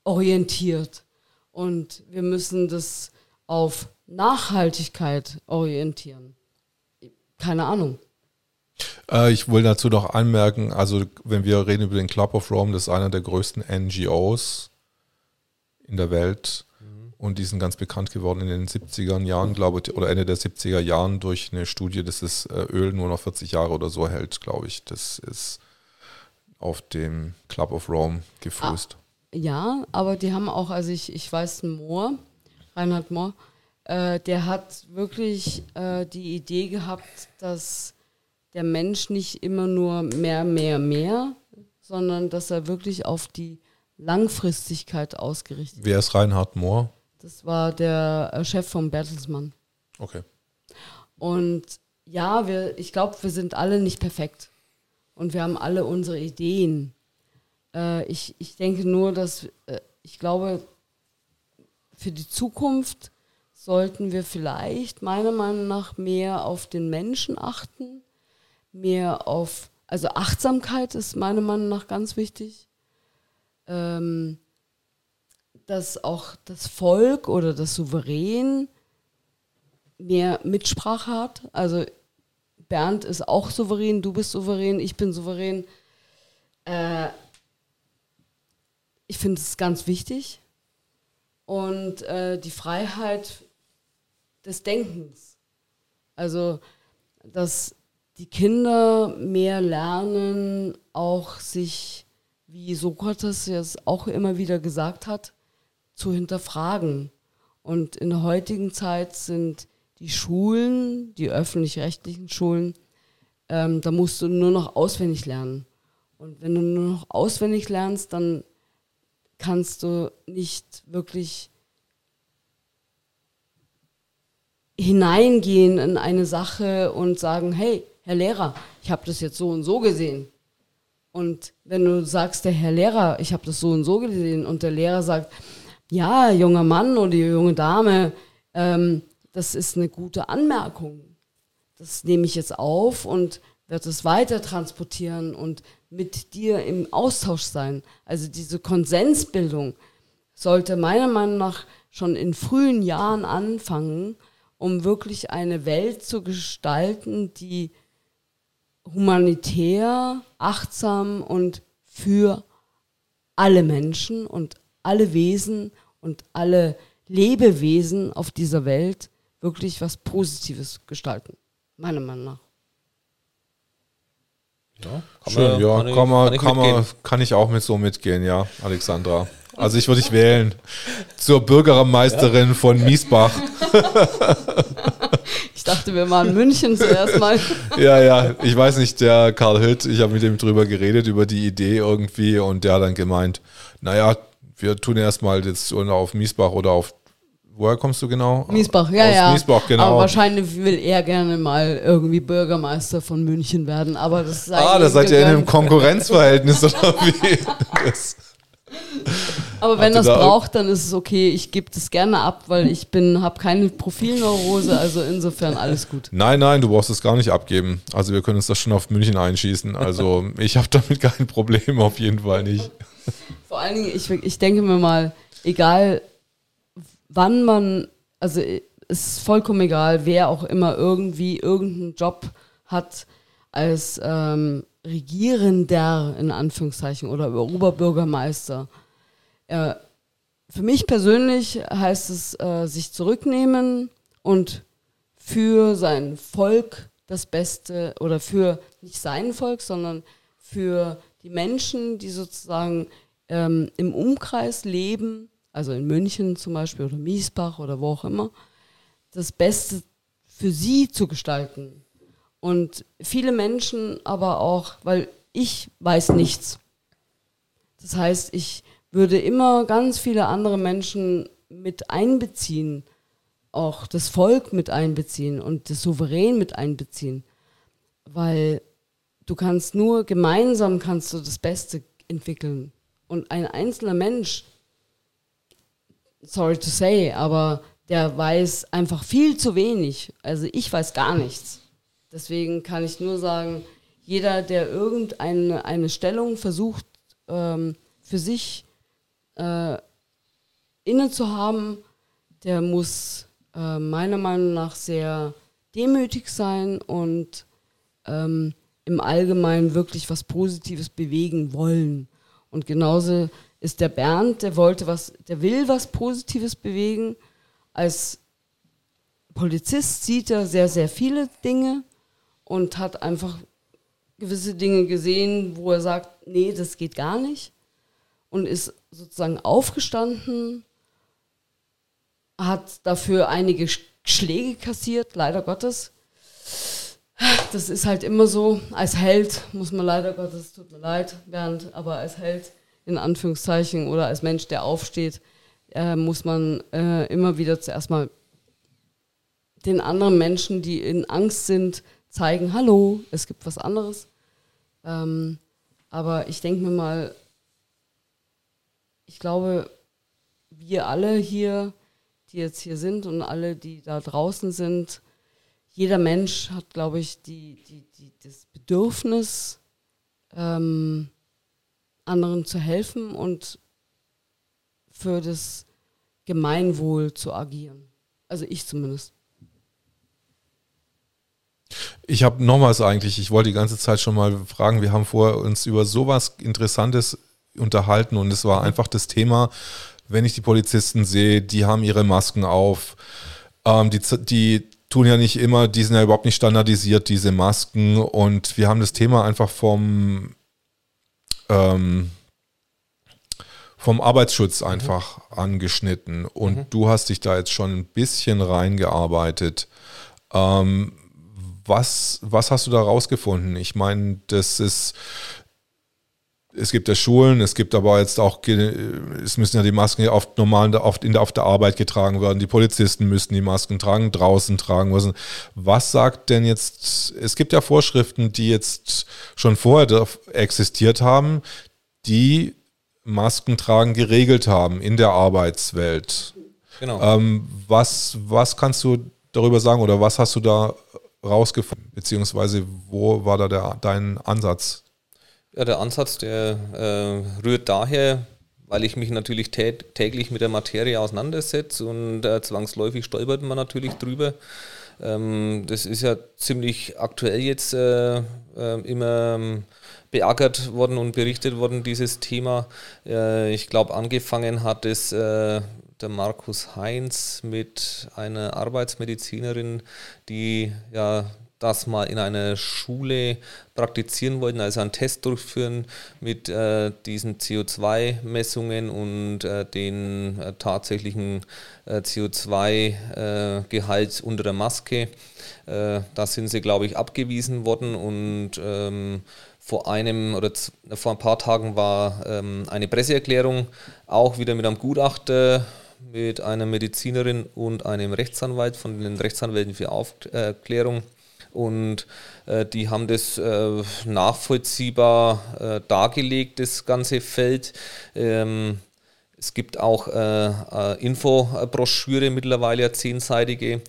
orientiert. Und wir müssen das auf Nachhaltigkeit orientieren. Keine Ahnung.
Äh, ich will dazu noch anmerken, also wenn wir reden über den Club of Rome, das ist einer der größten NGOs in der Welt. Und die sind ganz bekannt geworden in den 70er Jahren, glaube ich, oder Ende der 70er Jahren durch eine Studie, dass das äh, Öl nur noch 40 Jahre oder so hält, glaube ich. Das ist auf dem Club of Rome gefußt.
Ah, ja, aber die haben auch, also ich, ich weiß, Mohr, Reinhard Mohr, äh, der hat wirklich äh, die Idee gehabt, dass der Mensch nicht immer nur mehr, mehr, mehr, sondern dass er wirklich auf die Langfristigkeit ausgerichtet ist.
Wer ist Reinhard Mohr?
Das war der äh, Chef vom Bertelsmann.
Okay.
Und ja, wir, ich glaube, wir sind alle nicht perfekt. Und wir haben alle unsere Ideen. Äh, ich, ich denke nur, dass äh, ich glaube, für die Zukunft sollten wir vielleicht meiner Meinung nach mehr auf den Menschen achten, mehr auf, also Achtsamkeit ist meiner Meinung nach ganz wichtig. Ähm, dass auch das Volk oder das Souverän mehr Mitsprache hat. Also Bernd ist auch souverän, du bist souverän, ich bin souverän. Äh, ich finde es ganz wichtig. Und äh, die Freiheit des Denkens. Also, dass die Kinder mehr lernen, auch sich, wie Sokrates es auch immer wieder gesagt hat, zu hinterfragen. Und in der heutigen Zeit sind die Schulen, die öffentlich-rechtlichen Schulen, ähm, da musst du nur noch auswendig lernen. Und wenn du nur noch auswendig lernst, dann kannst du nicht wirklich hineingehen in eine Sache und sagen, hey, Herr Lehrer, ich habe das jetzt so und so gesehen. Und wenn du sagst, der Herr Lehrer, ich habe das so und so gesehen, und der Lehrer sagt, ja, junger Mann oder junge Dame, ähm, das ist eine gute Anmerkung. Das nehme ich jetzt auf und werde es weiter transportieren und mit dir im Austausch sein. Also diese Konsensbildung sollte meiner Meinung nach schon in frühen Jahren anfangen, um wirklich eine Welt zu gestalten, die humanitär, achtsam und für alle Menschen und alle Wesen und alle Lebewesen auf dieser Welt wirklich was Positives gestalten. Meiner Meinung nach.
Ja, kann Schön, man, ja, kann, kann, man, kann, kann, man, kann ich auch mit so mitgehen, ja, Alexandra. Also ich würde dich wählen zur Bürgermeisterin ja. von Miesbach.
Ich dachte, wir waren München zuerst mal.
ja, ja, ich weiß nicht, der Karl Hütt, ich habe mit ihm drüber geredet, über die Idee irgendwie und der hat dann gemeint, naja, wir tun erstmal jetzt auf Miesbach oder auf Woher kommst du genau?
Miesbach, ja,
Aus
ja.
Miesbach, genau.
Aber wahrscheinlich will er gerne mal irgendwie Bürgermeister von München werden. Aber das sei
Ah, da seid ihr in einem Konkurrenzverhältnis oder wie? Das
aber wenn das da braucht, dann ist es okay. Ich gebe das gerne ab, weil ich bin, habe keine Profilneurose, also insofern alles gut.
Nein, nein, du brauchst es gar nicht abgeben. Also wir können uns das schon auf München einschießen. Also ich habe damit kein Problem, auf jeden Fall nicht.
Vor allen Dingen, ich, ich denke mir mal, egal wann man, also es ist vollkommen egal, wer auch immer irgendwie irgendeinen Job hat als ähm, Regierender in Anführungszeichen oder Oberbürgermeister. Äh, für mich persönlich heißt es äh, sich zurücknehmen und für sein Volk das Beste oder für nicht sein Volk, sondern für die Menschen, die sozusagen ähm, im Umkreis leben, also in München zum Beispiel oder Miesbach oder wo auch immer, das Beste für sie zu gestalten. Und viele Menschen aber auch, weil ich weiß nichts. Das heißt, ich würde immer ganz viele andere Menschen mit einbeziehen, auch das Volk mit einbeziehen und das Souverän mit einbeziehen, weil du kannst nur gemeinsam kannst du das Beste entwickeln und ein einzelner Mensch, sorry to say, aber der weiß einfach viel zu wenig. Also ich weiß gar nichts. Deswegen kann ich nur sagen, jeder, der irgendeine eine Stellung versucht, ähm, für sich äh, inne zu haben, der muss äh, meiner Meinung nach sehr demütig sein und ähm, im Allgemeinen wirklich was Positives bewegen wollen. Und genauso ist der Bernd, der wollte was, der will was Positives bewegen. Als Polizist sieht er sehr, sehr viele Dinge und hat einfach gewisse Dinge gesehen, wo er sagt, nee, das geht gar nicht. Und ist sozusagen aufgestanden, hat dafür einige Schläge kassiert, leider Gottes. Das ist halt immer so. Als Held muss man leider Gottes, tut mir leid, Bernd, aber als Held in Anführungszeichen oder als Mensch, der aufsteht, äh, muss man äh, immer wieder zuerst mal den anderen Menschen, die in Angst sind, zeigen, hallo, es gibt was anderes. Ähm, aber ich denke mir mal, ich glaube, wir alle hier, die jetzt hier sind und alle, die da draußen sind, jeder Mensch hat, glaube ich, die, die, die, das Bedürfnis, ähm, anderen zu helfen und für das Gemeinwohl zu agieren. Also ich zumindest.
Ich habe nochmals eigentlich, ich wollte die ganze Zeit schon mal fragen, wir haben vorher uns über sowas Interessantes unterhalten und es war einfach das Thema, wenn ich die Polizisten sehe, die haben ihre Masken auf, ähm, die, die tun ja nicht immer, die sind ja überhaupt nicht standardisiert, diese Masken und wir haben das Thema einfach vom, ähm, vom Arbeitsschutz einfach mhm. angeschnitten und mhm. du hast dich da jetzt schon ein bisschen reingearbeitet. Ähm, was, was hast du da rausgefunden? Ich meine, das ist, es gibt ja Schulen, es gibt aber jetzt auch, es müssen ja die Masken oft normal oft in der, auf der Arbeit getragen werden. Die Polizisten müssten die Masken tragen, draußen tragen müssen. Was sagt denn jetzt, es gibt ja Vorschriften, die jetzt schon vorher existiert haben, die Maskentragen geregelt haben in der Arbeitswelt. Genau. Ähm, was, was kannst du darüber sagen oder was hast du da rausgefunden? Beziehungsweise wo war da der, dein Ansatz?
Ja, der Ansatz, der äh, rührt daher, weil ich mich natürlich täglich mit der Materie auseinandersetze und äh, zwangsläufig stolpert man natürlich drüber. Ähm, das ist ja ziemlich aktuell jetzt äh, äh immer ähm, beackert worden und berichtet worden, dieses Thema. Äh, ich glaube, angefangen hat es äh, der Markus Heinz mit einer Arbeitsmedizinerin, die ja das mal in einer Schule praktizieren wollten, also einen Test durchführen mit äh, diesen CO2-Messungen und äh, den äh, tatsächlichen äh, CO2-Gehalt unter der Maske. Äh, da sind sie, glaube ich, abgewiesen worden und ähm, vor einem oder vor ein paar Tagen war ähm, eine Presseerklärung, auch wieder mit einem Gutachter mit einer Medizinerin und einem Rechtsanwalt von den Rechtsanwälten für Aufklärung. Und äh, die haben das äh, nachvollziehbar äh, dargelegt, das ganze Feld. Ähm, es gibt auch äh, äh, Infobroschüre mittlerweile, zehnseitige,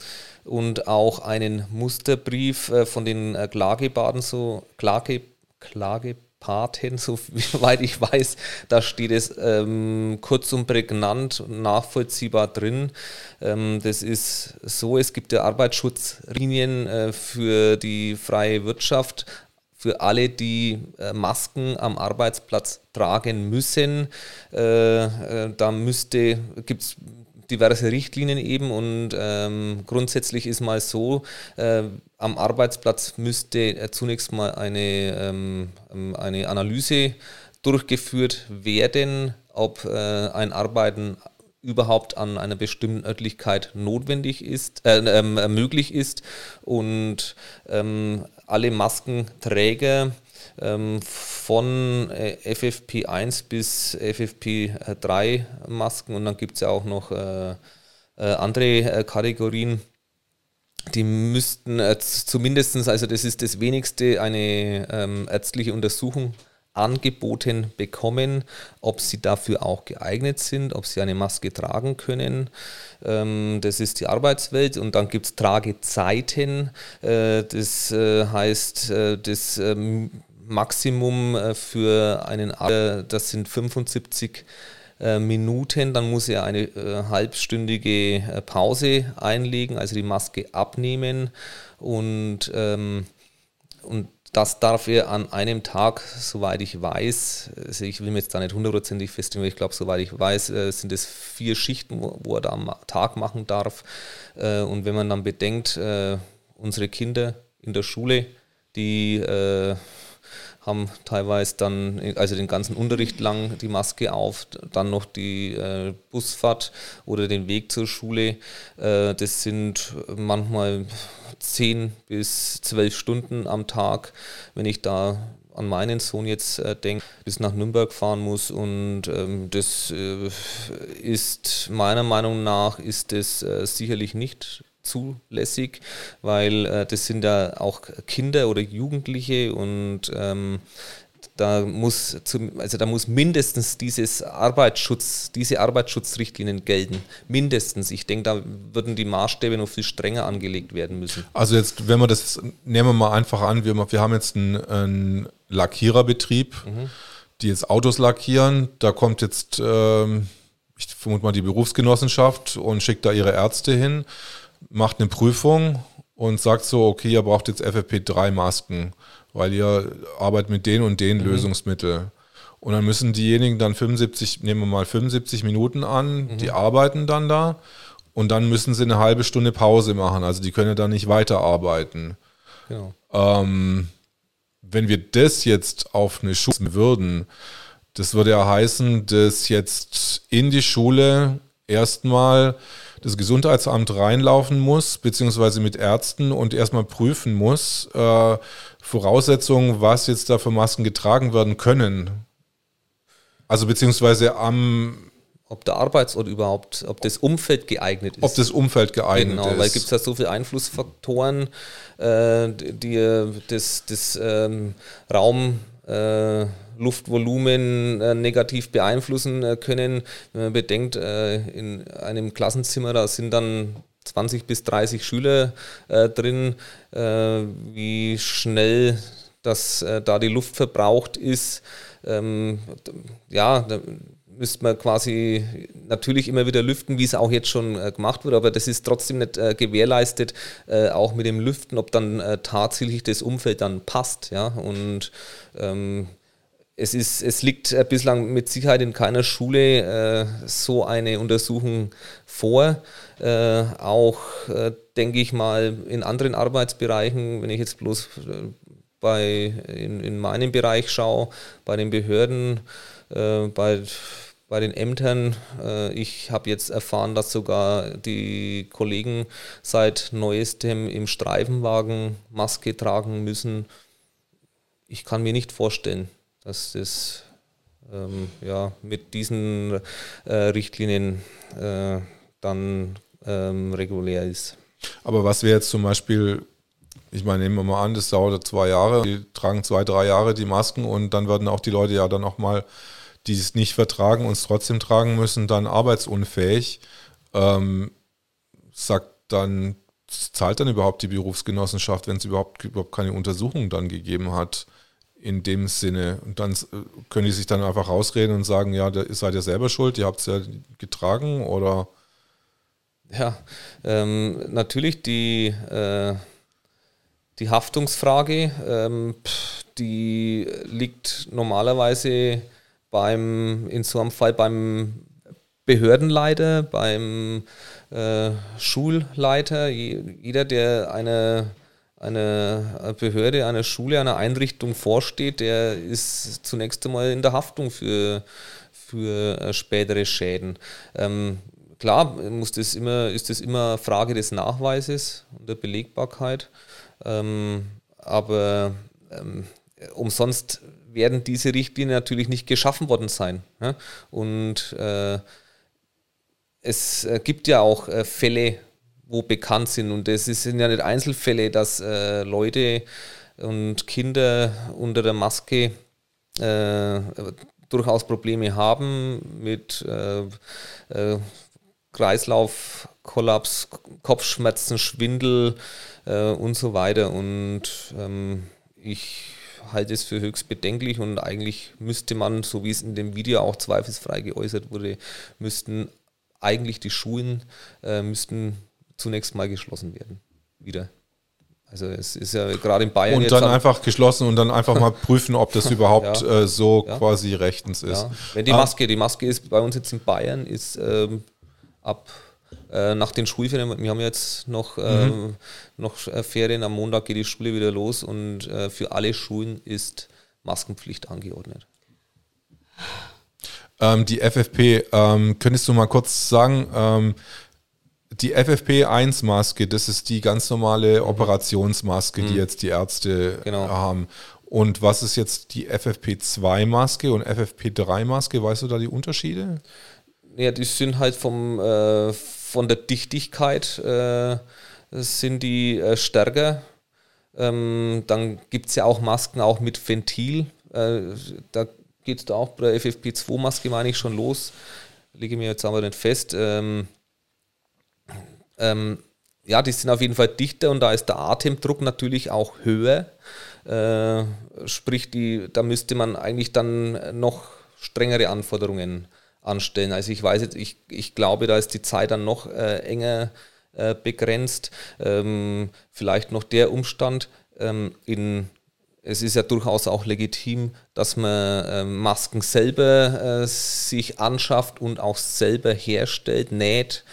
und auch einen Musterbrief äh, von den Klagebaden, so Klage, Klage Paten, soweit ich weiß. Da steht es ähm, kurz und prägnant und nachvollziehbar drin. Ähm, das ist so, es gibt ja Arbeitsschutzlinien äh, für die freie Wirtschaft, für alle, die äh, Masken am Arbeitsplatz tragen müssen. Äh, äh, da müsste, gibt es diverse Richtlinien eben und ähm, grundsätzlich ist mal so, äh, am Arbeitsplatz müsste äh, zunächst mal eine, ähm, eine Analyse durchgeführt werden, ob äh, ein Arbeiten überhaupt an einer bestimmten Örtlichkeit notwendig ist, äh, ähm, möglich ist. Und ähm, alle Maskenträger von äh, FFP1 bis FFP3 Masken und dann gibt es ja auch noch äh, äh, andere Kategorien. Die müssten zumindest, also das ist das wenigste, eine ähm, ärztliche Untersuchung angeboten bekommen, ob sie dafür auch geeignet sind, ob sie eine Maske tragen können. Ähm, das ist die Arbeitswelt und dann gibt es Tragezeiten. Äh, das äh, heißt, äh, das ähm, Maximum äh, für einen Arbeiter, das sind 75 äh, Minuten, dann muss er eine äh, halbstündige äh, Pause einlegen, also die Maske abnehmen und, ähm, und das darf er an einem Tag, soweit ich weiß, also ich will mir jetzt da nicht hundertprozentig festlegen, ich glaube, soweit ich weiß, äh, sind es vier Schichten, wo, er da am Tag machen darf. Äh, und wenn man dann bedenkt, äh, unsere Kinder in der Schule, die haben teilweise dann, also den ganzen Unterricht lang die Maske auf, dann noch die äh, Busfahrt oder den Weg zur Schule. Äh, das sind manchmal zehn bis zwölf Stunden am Tag, wenn ich da an meinen Sohn jetzt äh, denke, bis nach Nürnberg fahren muss und ähm, das äh, ist meiner Meinung nach ist das äh, sicherlich nicht zulässig, weil äh, das sind ja auch Kinder oder Jugendliche und ähm, da muss zum, also da muss mindestens dieses Arbeitsschutz, diese Arbeitsschutzrichtlinien gelten. Mindestens. Ich denke, da würden die Maßstäbe noch viel strenger angelegt werden müssen.
Also jetzt, wenn wir das, nehmen wir mal einfach an, wir, wir haben jetzt einen, einen Lackiererbetrieb, mhm. die jetzt Autos lackieren. Da kommt jetzt, ähm, ich vermute mal, die Berufsgenossenschaft und schickt da ihre Ärzte hin macht eine Prüfung und sagt so, okay, ihr braucht jetzt FFP3-Masken, weil ihr arbeitet mit den und den mhm. Lösungsmittel. Und dann müssen diejenigen dann 75, nehmen wir mal 75 Minuten an, mhm. die arbeiten dann da und dann müssen sie eine halbe Stunde Pause machen. Also die können ja dann nicht weiterarbeiten. Genau. Ähm, wenn wir das jetzt auf eine Schule würden, das würde ja heißen, dass jetzt in die Schule erstmal das Gesundheitsamt reinlaufen muss, beziehungsweise mit Ärzten und erstmal prüfen muss, äh, Voraussetzungen, was jetzt da für Masken getragen werden können. Also beziehungsweise am
ob der Arbeitsort überhaupt, ob das Umfeld geeignet ist.
Ob das Umfeld geeignet
genau, ist. weil gibt es ja so viele Einflussfaktoren, äh, die das, das ähm, Raum äh, Luftvolumen äh, negativ beeinflussen äh, können. Wenn man bedenkt, äh, in einem Klassenzimmer, da sind dann 20 bis 30 Schüler äh, drin, äh, wie schnell das äh, da die Luft verbraucht ist. Ähm, ja, da müsste man quasi natürlich immer wieder lüften, wie es auch jetzt schon gemacht wird, aber das ist trotzdem nicht gewährleistet, auch mit dem Lüften, ob dann tatsächlich das Umfeld dann passt. Ja? Und ähm, es, ist, es liegt äh, bislang mit Sicherheit in keiner Schule äh, so eine Untersuchung vor. Äh, auch, äh, denke ich mal, in anderen Arbeitsbereichen, wenn ich jetzt bloß äh, bei, in, in meinem Bereich schaue, bei den Behörden, äh, bei, bei den Ämtern. ich habe jetzt erfahren, dass sogar die Kollegen seit neuestem im Streifenwagen Maske tragen müssen. Ich kann mir nicht vorstellen, dass das ähm, ja, mit diesen äh, Richtlinien äh, dann ähm, regulär ist.
Aber was wäre jetzt zum Beispiel, ich meine, nehmen wir mal an, das dauert zwei Jahre, die tragen zwei, drei Jahre die Masken und dann werden auch die Leute ja dann auch mal, die es nicht vertragen und es trotzdem tragen müssen, dann arbeitsunfähig. Ähm, sagt dann, zahlt dann überhaupt die Berufsgenossenschaft, wenn es überhaupt, überhaupt keine Untersuchung dann gegeben hat? In dem Sinne. Und dann äh, können die sich dann einfach rausreden und sagen, ja, da seid ihr selber schuld, ihr habt es ja getragen oder?
Ja, ähm, natürlich die, äh, die Haftungsfrage, ähm, die liegt normalerweise beim, in so einem Fall beim Behördenleiter, beim äh, Schulleiter, jeder, der eine eine Behörde, einer Schule, einer Einrichtung vorsteht, der ist zunächst einmal in der Haftung für, für äh, spätere Schäden. Ähm, klar muss das immer, ist das immer Frage des Nachweises und der Belegbarkeit, ähm, aber ähm, umsonst werden diese Richtlinien natürlich nicht geschaffen worden sein. Ja? Und äh, es äh, gibt ja auch äh, Fälle, wo bekannt sind. Und das sind ja nicht Einzelfälle, dass äh, Leute und Kinder unter der Maske äh, durchaus Probleme haben mit äh, äh Kreislaufkollaps, Kopfschmerzen, Schwindel äh, und so weiter. Und ähm, ich halte es für höchst bedenklich und eigentlich müsste man, so wie es in dem Video auch zweifelsfrei geäußert wurde, müssten eigentlich die Schulen äh, müssten zunächst mal geschlossen werden. Wieder. Also es ist ja gerade in Bayern.
Und dann einfach geschlossen und dann einfach mal prüfen, ob das überhaupt ja. äh, so ja. quasi rechtens ist. Ja.
Wenn die ah. Maske, die Maske ist bei uns jetzt in Bayern, ist ähm, ab äh, nach den Schulferien, wir haben jetzt noch, äh, mhm. noch äh, Ferien, am Montag geht die Schule wieder los und äh, für alle Schulen ist Maskenpflicht angeordnet.
Ähm, die FFP, ähm, könntest du mal kurz sagen, ähm, die FFP1-Maske, das ist die ganz normale. Operationsmaske, mhm. die jetzt die Ärzte genau. haben. Und was ist jetzt die FFP2-Maske und FFP3-Maske? Weißt du da die Unterschiede?
Ja, die sind halt vom, äh, von der Dichtigkeit äh, sind die äh, stärker. Ähm, dann gibt es ja auch Masken auch mit Ventil. Äh, da geht es da auch bei der FFP2-Maske, meine ich, schon los. Lege mir jetzt aber nicht fest. Ähm, ähm, ja, die sind auf jeden Fall dichter und da ist der Atemdruck natürlich auch höher. Äh, sprich, die, da müsste man eigentlich dann noch strengere Anforderungen anstellen. Also ich weiß jetzt, ich, ich glaube, da ist die Zeit dann noch äh, enger äh, begrenzt. Ähm, vielleicht noch der Umstand, ähm, in, es ist ja durchaus auch legitim, dass man äh, Masken selber äh, sich anschafft und auch selber herstellt, näht.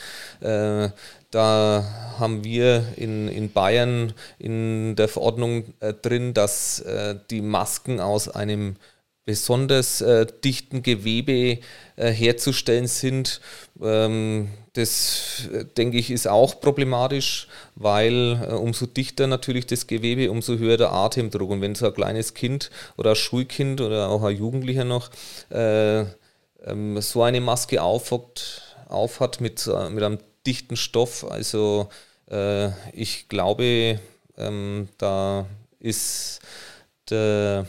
Äh, da haben wir in, in Bayern in der Verordnung äh, drin, dass äh, die Masken aus einem besonders äh, dichten Gewebe äh, herzustellen sind. Ähm, das, äh, denke ich, ist auch problematisch, weil äh, umso dichter natürlich das Gewebe, umso höher der Atemdruck. Und wenn so ein kleines Kind oder ein Schulkind oder auch ein Jugendlicher noch ähm, so eine Maske aufhat, aufhat mit, mit einem dichten Stoff. Also äh, ich glaube, ähm, da ist der,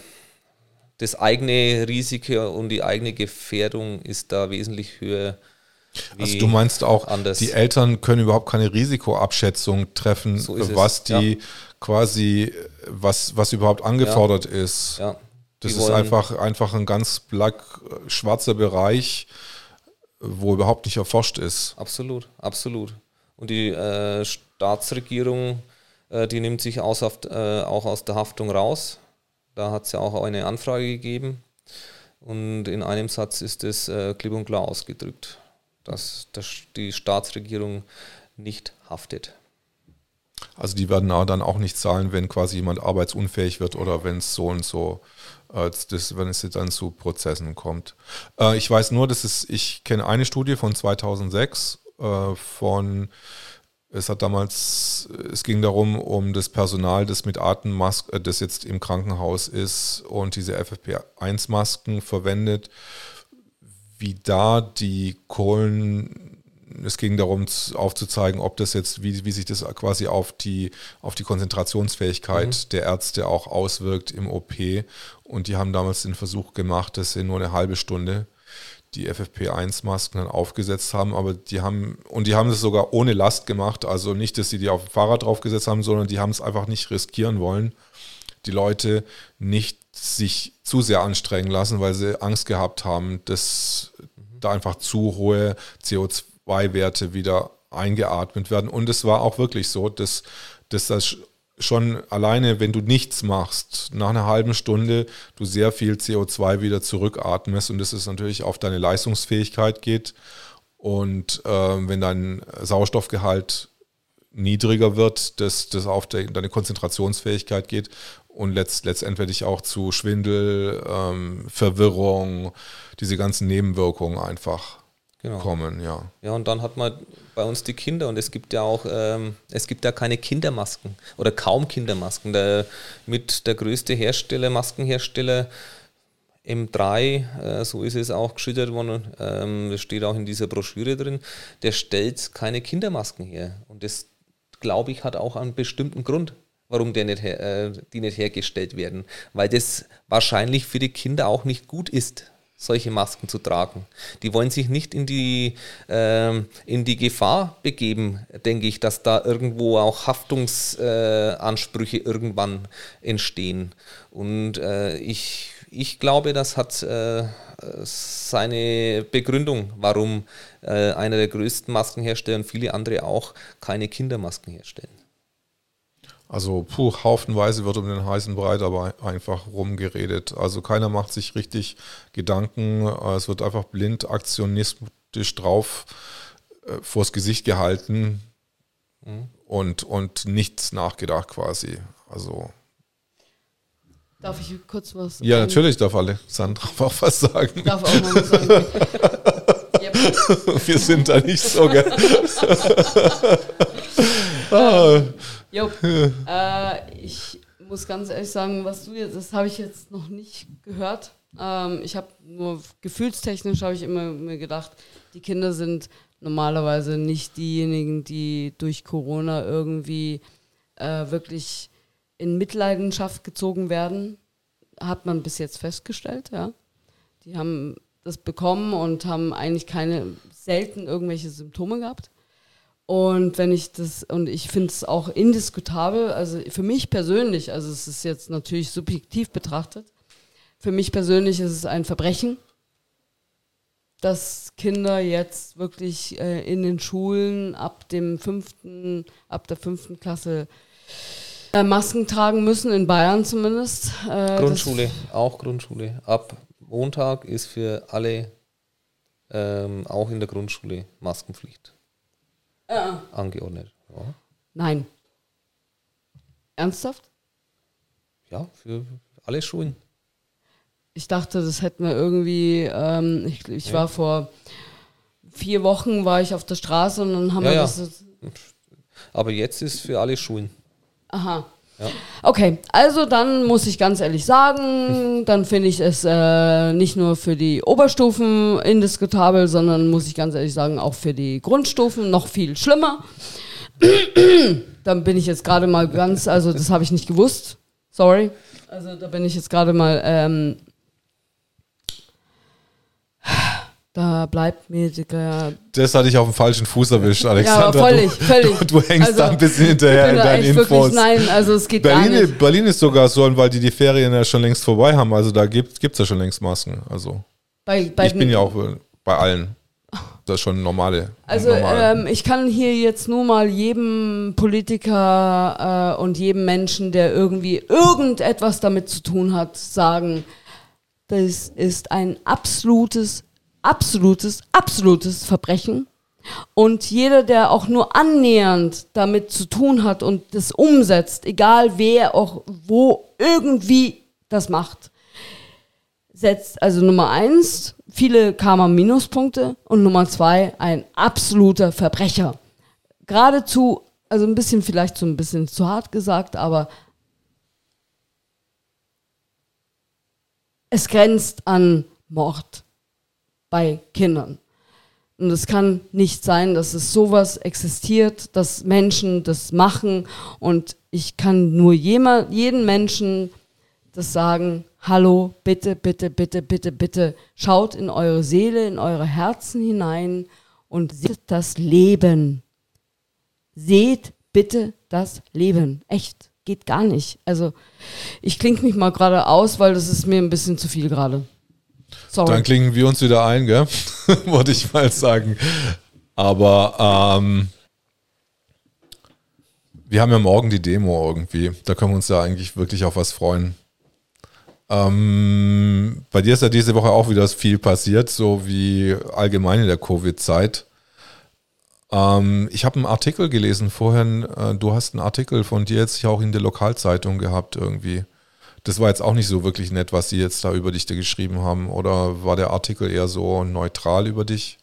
das eigene Risiko und die eigene Gefährdung ist da wesentlich höher.
Also du meinst auch, anders. die Eltern können überhaupt keine Risikoabschätzung treffen, so was die ja. quasi, was, was überhaupt angefordert ja. ist. Ja. Das ist einfach, einfach ein ganz black schwarzer Bereich, wo überhaupt nicht erforscht ist.
Absolut, absolut. Und die äh, Staatsregierung, äh, die nimmt sich aus, äh, auch aus der Haftung raus. Da hat es ja auch eine Anfrage gegeben. Und in einem Satz ist es äh, klipp und klar ausgedrückt, dass, dass die Staatsregierung nicht haftet.
Also die werden dann auch nicht zahlen, wenn quasi jemand arbeitsunfähig wird oder wenn es so und so das, wenn es dann zu Prozessen kommt. Äh, ich weiß nur, dass es, ich kenne eine Studie von 2006 äh, von, es hat damals, es ging darum, um das Personal, das mit Atemmasken, äh, das jetzt im Krankenhaus ist und diese FFP1-Masken verwendet, wie da die Kohlen es ging darum aufzuzeigen, ob das jetzt, wie, wie sich das quasi auf die, auf die Konzentrationsfähigkeit mhm. der Ärzte auch auswirkt im OP. Und die haben damals den Versuch gemacht, dass sie nur eine halbe Stunde die FFP1-Masken dann aufgesetzt haben, aber die haben, und die haben es sogar ohne Last gemacht, also nicht, dass sie die auf dem Fahrrad draufgesetzt haben, sondern die haben es einfach nicht riskieren wollen, die Leute nicht sich zu sehr anstrengen lassen, weil sie Angst gehabt haben, dass da einfach zu hohe CO2 CO2-Werte wieder eingeatmet werden. Und es war auch wirklich so, dass, dass das schon alleine, wenn du nichts machst, nach einer halben Stunde du sehr viel CO2 wieder zurückatmest und das ist natürlich auf deine Leistungsfähigkeit geht. Und äh, wenn dein Sauerstoffgehalt niedriger wird, dass das auf de, deine Konzentrationsfähigkeit geht und letzt, letztendlich auch zu Schwindel, ähm, Verwirrung, diese ganzen Nebenwirkungen einfach genau. kommen, ja.
Ja, und dann hat man bei uns die Kinder und es gibt ja auch, ähm, es gibt ja keine Kindermasken oder kaum Kindermasken. Der, mit der größte Hersteller, Maskenhersteller M3, äh, so ist es auch geschildert worden, ähm, das steht auch in dieser Broschüre drin, der stellt keine Kindermasken her. Und das, glaube ich, hat auch einen bestimmten Grund, warum der nicht, äh, die nicht hergestellt werden. Weil das wahrscheinlich für die Kinder auch nicht gut ist solche Masken zu tragen. Die wollen sich nicht in die, äh, in die Gefahr begeben, denke ich, dass da irgendwo auch Haftungsansprüche äh, irgendwann entstehen. Und äh, ich, ich glaube, das hat äh, seine Begründung, warum äh, einer der größten Maskenhersteller und viele andere auch keine Kindermasken herstellen.
Also puh, haufenweise wird um den heißen Brei aber einfach rumgeredet. Also keiner macht sich richtig Gedanken. Es wird einfach blind aktionistisch drauf äh, vors Gesicht gehalten mhm. und, und nichts nachgedacht quasi. Also
Darf ich kurz was
sagen? Ja, natürlich darf Alexandra auch was sagen. Darf auch mal was sagen. Wir sind da nicht so, gell?
ah. Jo, äh, ich muss ganz ehrlich sagen, was du jetzt, das habe ich jetzt noch nicht gehört. Ähm, ich habe nur gefühlstechnisch habe ich immer mir gedacht, die Kinder sind normalerweise nicht diejenigen, die durch Corona irgendwie äh, wirklich in Mitleidenschaft gezogen werden. Hat man bis jetzt festgestellt, ja. Die haben das bekommen und haben eigentlich keine selten irgendwelche Symptome gehabt. Und wenn ich das, und ich finde es auch indiskutabel, also für mich persönlich, also es ist jetzt natürlich subjektiv betrachtet, für mich persönlich ist es ein Verbrechen, dass Kinder jetzt wirklich äh, in den Schulen ab dem fünften, ab der fünften Klasse äh, Masken tragen müssen, in Bayern zumindest.
Äh, Grundschule, auch Grundschule. Ab Montag ist für alle ähm, auch in der Grundschule Maskenpflicht
äh.
angeordnet. Ja.
Nein. Ernsthaft?
Ja, für alle Schulen.
Ich dachte, das hätten wir irgendwie, ähm, ich, ich ja. war vor vier Wochen war ich auf der Straße und dann haben ja, wir das.
Aber jetzt ist für alle Schulen.
Aha. Okay, also dann muss ich ganz ehrlich sagen, dann finde ich es äh, nicht nur für die Oberstufen indiskutabel, sondern muss ich ganz ehrlich sagen, auch für die Grundstufen noch viel schlimmer. dann bin ich jetzt gerade mal ganz, also das habe ich nicht gewusst. Sorry. Also da bin ich jetzt gerade mal ähm, da bleibt mir der.
Das hatte ich auf dem falschen Fuß erwischt, Alexander.
Ja, völlig, völlig.
Du, du hängst also, da ein bisschen hinterher in deinen Infos. Wirklich,
nein, also es geht
Berlin,
gar nicht.
Berlin ist sogar so, weil die die Ferien ja schon längst vorbei haben. Also da gibt es ja schon längst Masken. Also
bei, bei
ich bin ja auch bei allen. Das ist schon normale.
Also normal. ähm, ich kann hier jetzt nur mal jedem Politiker äh, und jedem Menschen, der irgendwie irgendetwas damit zu tun hat, sagen, das ist ein absolutes absolutes, absolutes Verbrechen. Und jeder, der auch nur annähernd damit zu tun hat und das umsetzt, egal wer auch wo irgendwie das macht, setzt also Nummer eins viele Karma-Minuspunkte und Nummer zwei ein absoluter Verbrecher. Geradezu, also ein bisschen vielleicht so ein bisschen zu hart gesagt, aber es grenzt an Mord bei Kindern. Und es kann nicht sein, dass es sowas existiert, dass Menschen das machen. Und ich kann nur jemand, jeden Menschen das sagen, hallo, bitte, bitte, bitte, bitte, bitte, schaut in eure Seele, in eure Herzen hinein und seht das Leben. Seht bitte das Leben. Echt, geht gar nicht. Also ich klinge mich mal gerade aus, weil das ist mir ein bisschen zu viel gerade.
Sorry. Dann klingen wir uns wieder ein, gell? Wollte ich mal sagen. Aber ähm, wir haben ja morgen die Demo irgendwie. Da können wir uns ja eigentlich wirklich auf was freuen. Ähm, bei dir ist ja diese Woche auch wieder viel passiert, so wie allgemein in der Covid-Zeit. Ähm, ich habe einen Artikel gelesen vorhin. Äh, du hast einen Artikel von dir jetzt auch in der Lokalzeitung gehabt irgendwie das war jetzt auch nicht so wirklich nett, was sie jetzt da über dich da geschrieben haben. Oder war der Artikel eher so neutral über dich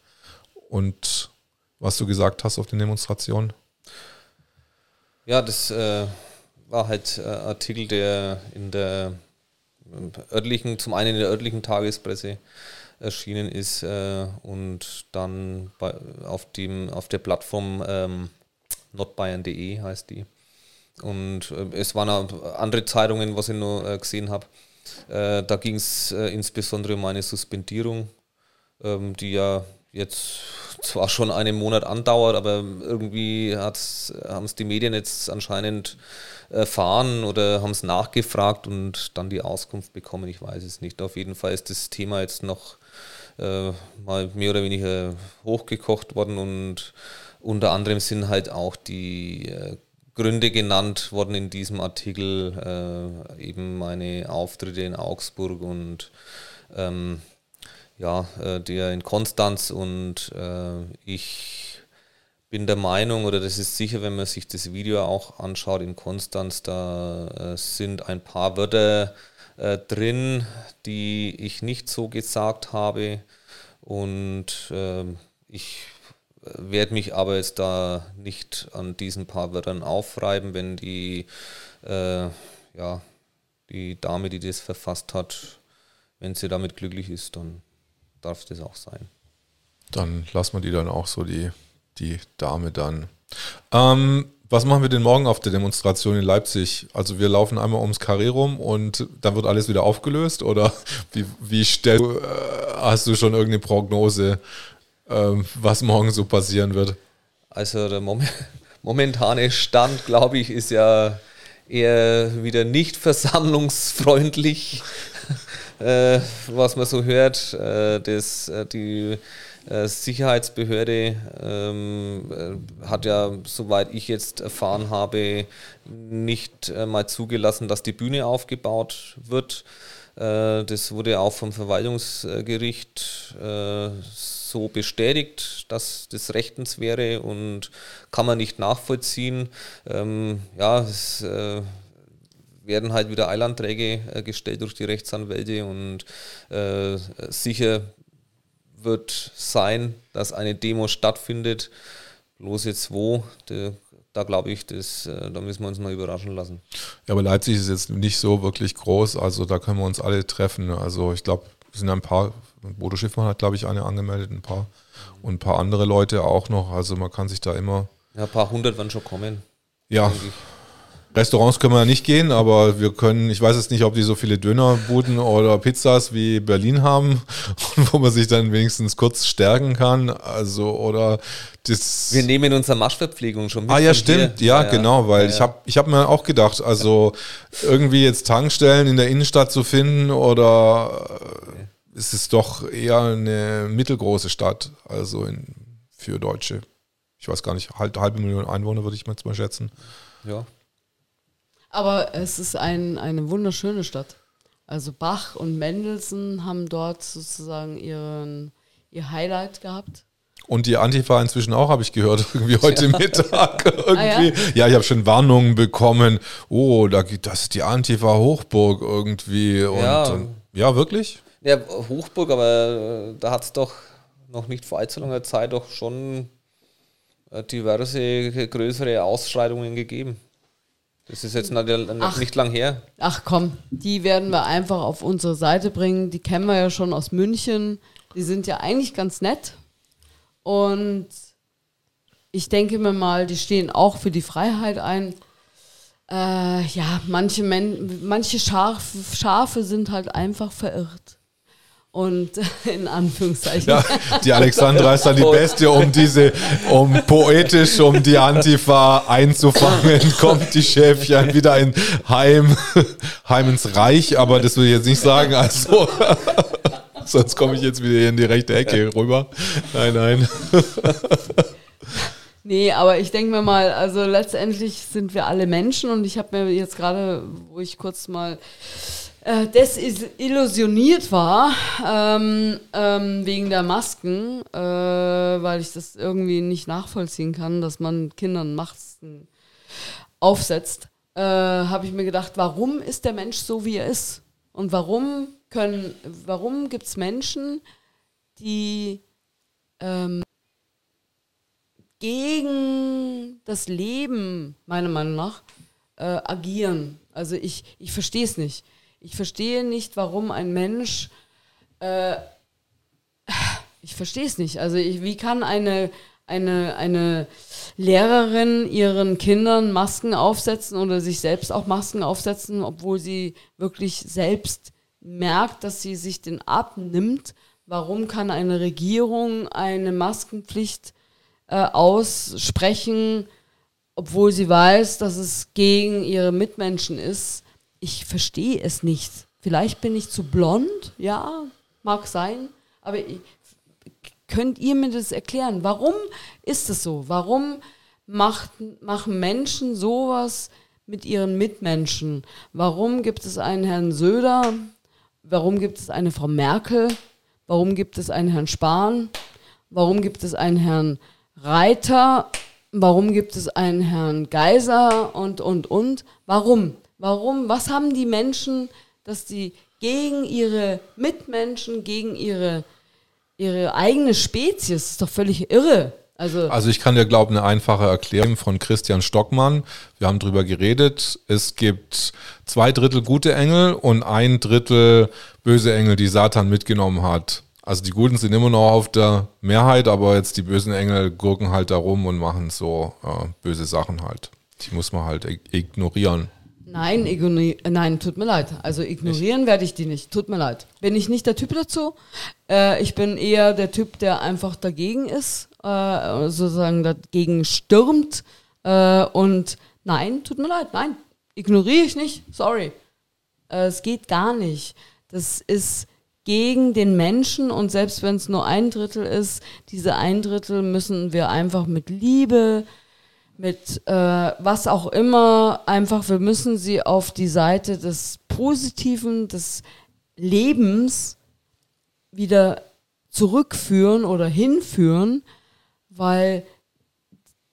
und was du gesagt hast auf den Demonstrationen?
Ja, das äh, war halt äh, Artikel, der in der örtlichen, zum einen in der örtlichen Tagespresse erschienen ist äh, und dann bei, auf, dem, auf der Plattform ähm, notbayern.de heißt die und äh, es waren auch andere Zeitungen, was ich noch äh, gesehen habe. Äh, da ging es äh, insbesondere um eine Suspendierung, ähm, die ja jetzt zwar schon einen Monat andauert, aber irgendwie haben es die Medien jetzt anscheinend erfahren oder haben es nachgefragt und dann die Auskunft bekommen. Ich weiß es nicht. Auf jeden Fall ist das Thema jetzt noch äh, mal mehr oder weniger hochgekocht worden und unter anderem sind halt auch die äh, Gründe genannt worden in diesem Artikel, äh, eben meine Auftritte in Augsburg und ähm, ja, äh, der in Konstanz und äh, ich bin der Meinung, oder das ist sicher, wenn man sich das Video auch anschaut in Konstanz, da äh, sind ein paar Wörter äh, drin, die ich nicht so gesagt habe und ähm, ich werde mich aber jetzt da nicht an diesen paar Wörtern aufreiben, wenn die, äh, ja, die Dame, die das verfasst hat, wenn sie damit glücklich ist, dann darf das auch sein.
Dann lassen wir die dann auch so, die, die Dame dann. Ähm, was machen wir denn morgen auf der Demonstration in Leipzig? Also wir laufen einmal ums Karree rum und dann wird alles wieder aufgelöst? Oder wie, wie stell, äh, hast du schon irgendeine Prognose, ähm, was morgen so passieren wird?
Also der Mom momentane Stand, glaube ich, ist ja eher wieder nicht versammlungsfreundlich. äh, was man so hört. Äh, das, äh, die äh, Sicherheitsbehörde ähm, äh, hat ja, soweit ich jetzt erfahren habe, nicht äh, mal zugelassen, dass die Bühne aufgebaut wird. das wurde auch vom Verwaltungsgericht so bestätigt, dass das rechtens wäre und kann man nicht nachvollziehen. Ähm, ja, es äh, werden halt wieder Eilanträge äh, gestellt durch die Rechtsanwälte und äh, sicher wird sein, dass eine Demo stattfindet. Bloß jetzt wo, de, da glaube ich, das, äh, da müssen wir uns mal überraschen lassen.
Ja, aber Leipzig ist jetzt nicht so wirklich groß, also da können wir uns alle treffen. Also ich glaube, es sind ein paar, Bodo Schiffmann hat, glaube ich, eine angemeldet, ein paar und ein paar andere Leute auch noch. Also man kann sich da immer.
Ja, ein paar hundert werden schon kommen.
Ja, Restaurants können wir ja nicht gehen, aber wir können, ich weiß jetzt nicht, ob die so viele Dönerbuden oder Pizzas wie Berlin haben, wo man sich dann wenigstens kurz stärken kann. Also, oder das.
Wir nehmen unsere Marschverpflegung schon
mit. Ah, ja, stimmt. Ja, ja, genau, weil ja, ich habe ich hab mir auch gedacht, also irgendwie jetzt Tankstellen in der Innenstadt zu finden oder okay. Ist es doch eher eine mittelgroße Stadt, also in, für Deutsche. Ich weiß gar nicht, halt, halbe Million Einwohner würde ich mal schätzen.
Ja,
aber es ist ein, eine wunderschöne Stadt. Also Bach und Mendelssohn haben dort sozusagen ihren, ihr Highlight gehabt.
Und die Antifa inzwischen auch, habe ich gehört, irgendwie heute ja. Mittag. irgendwie. Ah, ja? ja? ich habe schon Warnungen bekommen. Oh, da das ist die Antifa Hochburg irgendwie. Und, ja. Und, ja, wirklich?
Ja, Hochburg, aber äh, da hat es doch noch nicht vor allzu langer Zeit doch schon äh, diverse größere Ausschreitungen gegeben. Das ist jetzt ach, nicht lang her.
Ach komm, die werden wir einfach auf unsere Seite bringen. Die kennen wir ja schon aus München. Die sind ja eigentlich ganz nett. Und ich denke mir mal, die stehen auch für die Freiheit ein. Äh, ja, manche, Men manche Schaf Schafe sind halt einfach verirrt. Und in Anführungszeichen. Ja,
die Alexandra ist dann die Beste, um diese, um poetisch, um die Antifa einzufangen, kommt die Schäfchen wieder in Heim, Heim ins Reich, aber das will ich jetzt nicht sagen, also. Sonst komme ich jetzt wieder in die rechte Ecke rüber. Nein, nein.
Nee, aber ich denke mir mal, also letztendlich sind wir alle Menschen und ich habe mir jetzt gerade, wo ich kurz mal äh, desillusioniert war ähm, ähm, wegen der Masken, äh, weil ich das irgendwie nicht nachvollziehen kann, dass man Kindern Masken aufsetzt, äh, habe ich mir gedacht, warum ist der Mensch so, wie er ist? Und warum warum gibt es Menschen, die ähm, gegen das Leben, meiner Meinung nach, äh, agieren? Also ich, ich verstehe es nicht. Ich verstehe nicht, warum ein Mensch. Äh, ich verstehe es nicht. Also, ich, wie kann eine, eine, eine Lehrerin ihren Kindern Masken aufsetzen oder sich selbst auch Masken aufsetzen, obwohl sie wirklich selbst merkt, dass sie sich den abnimmt. Warum kann eine Regierung eine Maskenpflicht äh, aussprechen, obwohl sie weiß, dass es gegen ihre Mitmenschen ist? Ich verstehe es nicht. Vielleicht bin ich zu blond, ja, mag sein, aber ich, könnt ihr mir das erklären? Warum ist es so? Warum macht, machen Menschen sowas mit ihren Mitmenschen? Warum gibt es einen Herrn Söder? Warum gibt es eine Frau Merkel? Warum gibt es einen Herrn Spahn? Warum gibt es einen Herrn Reiter? Warum gibt es einen Herrn Geiser und, und, und? Warum? Warum? Was haben die Menschen, dass sie gegen ihre Mitmenschen, gegen ihre, ihre eigene Spezies, das ist doch völlig irre. Also,
also ich kann dir glauben, eine einfache Erklärung von Christian Stockmann. Wir haben drüber geredet. Es gibt zwei Drittel gute Engel und ein Drittel böse Engel, die Satan mitgenommen hat. Also die Guten sind immer noch auf der Mehrheit, aber jetzt die bösen Engel gurken halt da rum und machen so äh, böse Sachen halt. Die muss man halt ignorieren.
Nein, nein, tut mir leid. Also ignorieren werde ich die nicht. Tut mir leid. Bin ich nicht der Typ dazu. Äh, ich bin eher der Typ, der einfach dagegen ist, äh, sozusagen dagegen stürmt. Äh, und nein, tut mir leid, nein, ignoriere ich nicht. Sorry. Äh, es geht gar nicht. Das ist gegen den Menschen und selbst wenn es nur ein Drittel ist, diese ein Drittel müssen wir einfach mit Liebe, mit äh, was auch immer, einfach, wir müssen sie auf die Seite des Positiven, des Lebens wieder zurückführen oder hinführen, weil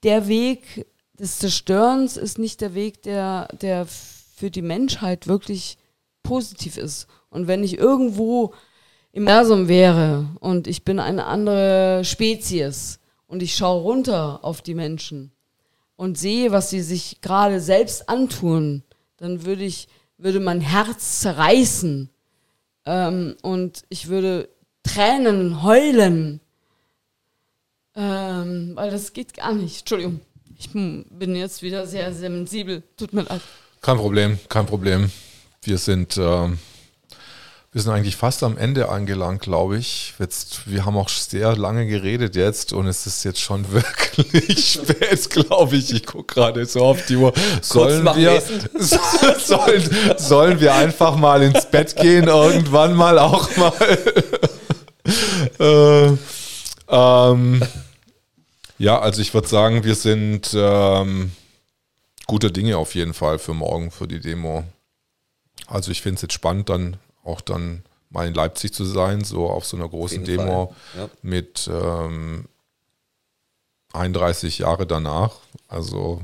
der Weg des Zerstörens ist nicht der Weg, der, der für die Menschheit wirklich positiv ist. Und wenn ich irgendwo im Universum wäre und ich bin eine andere Spezies und ich schaue runter auf die Menschen, und sehe, was sie sich gerade selbst antun, dann würde ich, würde mein Herz zerreißen ähm, und ich würde Tränen heulen, ähm, weil das geht gar nicht. Entschuldigung, ich bin jetzt wieder sehr sensibel. Tut mir leid.
Kein Problem, kein Problem. Wir sind ähm, wir sind eigentlich fast am Ende angelangt, glaube ich. Jetzt, wir haben auch sehr lange geredet jetzt und es ist jetzt schon wirklich spät, glaube ich. Ich gucke gerade so auf die Uhr. Sollen wir, sollen, sollen wir einfach mal ins Bett gehen, irgendwann mal auch mal? äh, ähm, ja, also ich würde sagen, wir sind ähm, gute Dinge auf jeden Fall für morgen, für die Demo. Also ich finde es jetzt spannend, dann auch dann mal in Leipzig zu sein, so auf so einer großen Demo ja. mit ähm, 31 Jahre danach. Also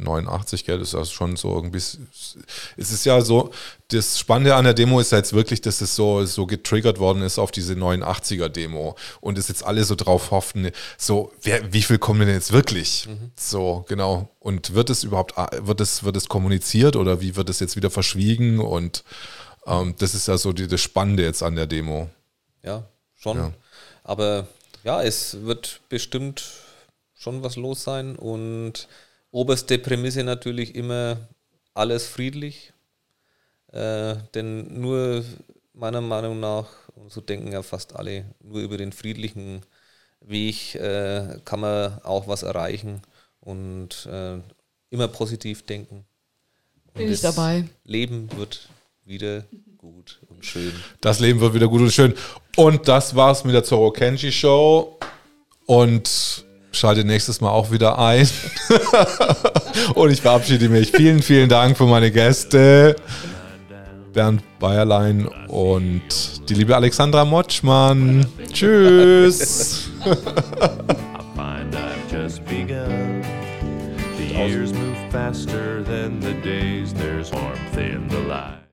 89, gell, ist das schon so irgendwie. Es ist ja so, das Spannende an der Demo ist ja jetzt wirklich, dass es so, so getriggert worden ist auf diese 89er-Demo und es jetzt alle so drauf hoffen, so, wer, wie viel kommen denn jetzt wirklich? Mhm. So, genau. Und wird es überhaupt, wird es, wird es kommuniziert oder wie wird es jetzt wieder verschwiegen und ähm, das ist ja so die, das Spannende jetzt an der Demo.
Ja, schon. Ja. Aber ja, es wird bestimmt schon was los sein und oberste Prämisse natürlich immer alles friedlich. Äh, denn nur meiner Meinung nach, und so denken ja fast alle, nur über den friedlichen Weg äh, kann man auch was erreichen und äh, immer positiv denken.
Bin ich dabei.
Leben wird wieder gut und schön.
Das Leben wird wieder gut und schön. Und das war's mit der Zoro Kenji Show. Und schalte nächstes Mal auch wieder ein. und ich verabschiede mich. Vielen, vielen Dank für meine Gäste. Bernd Bayerlein und die liebe Alexandra Motschmann. Tschüss. The years move faster than the days, there's warmth in the light.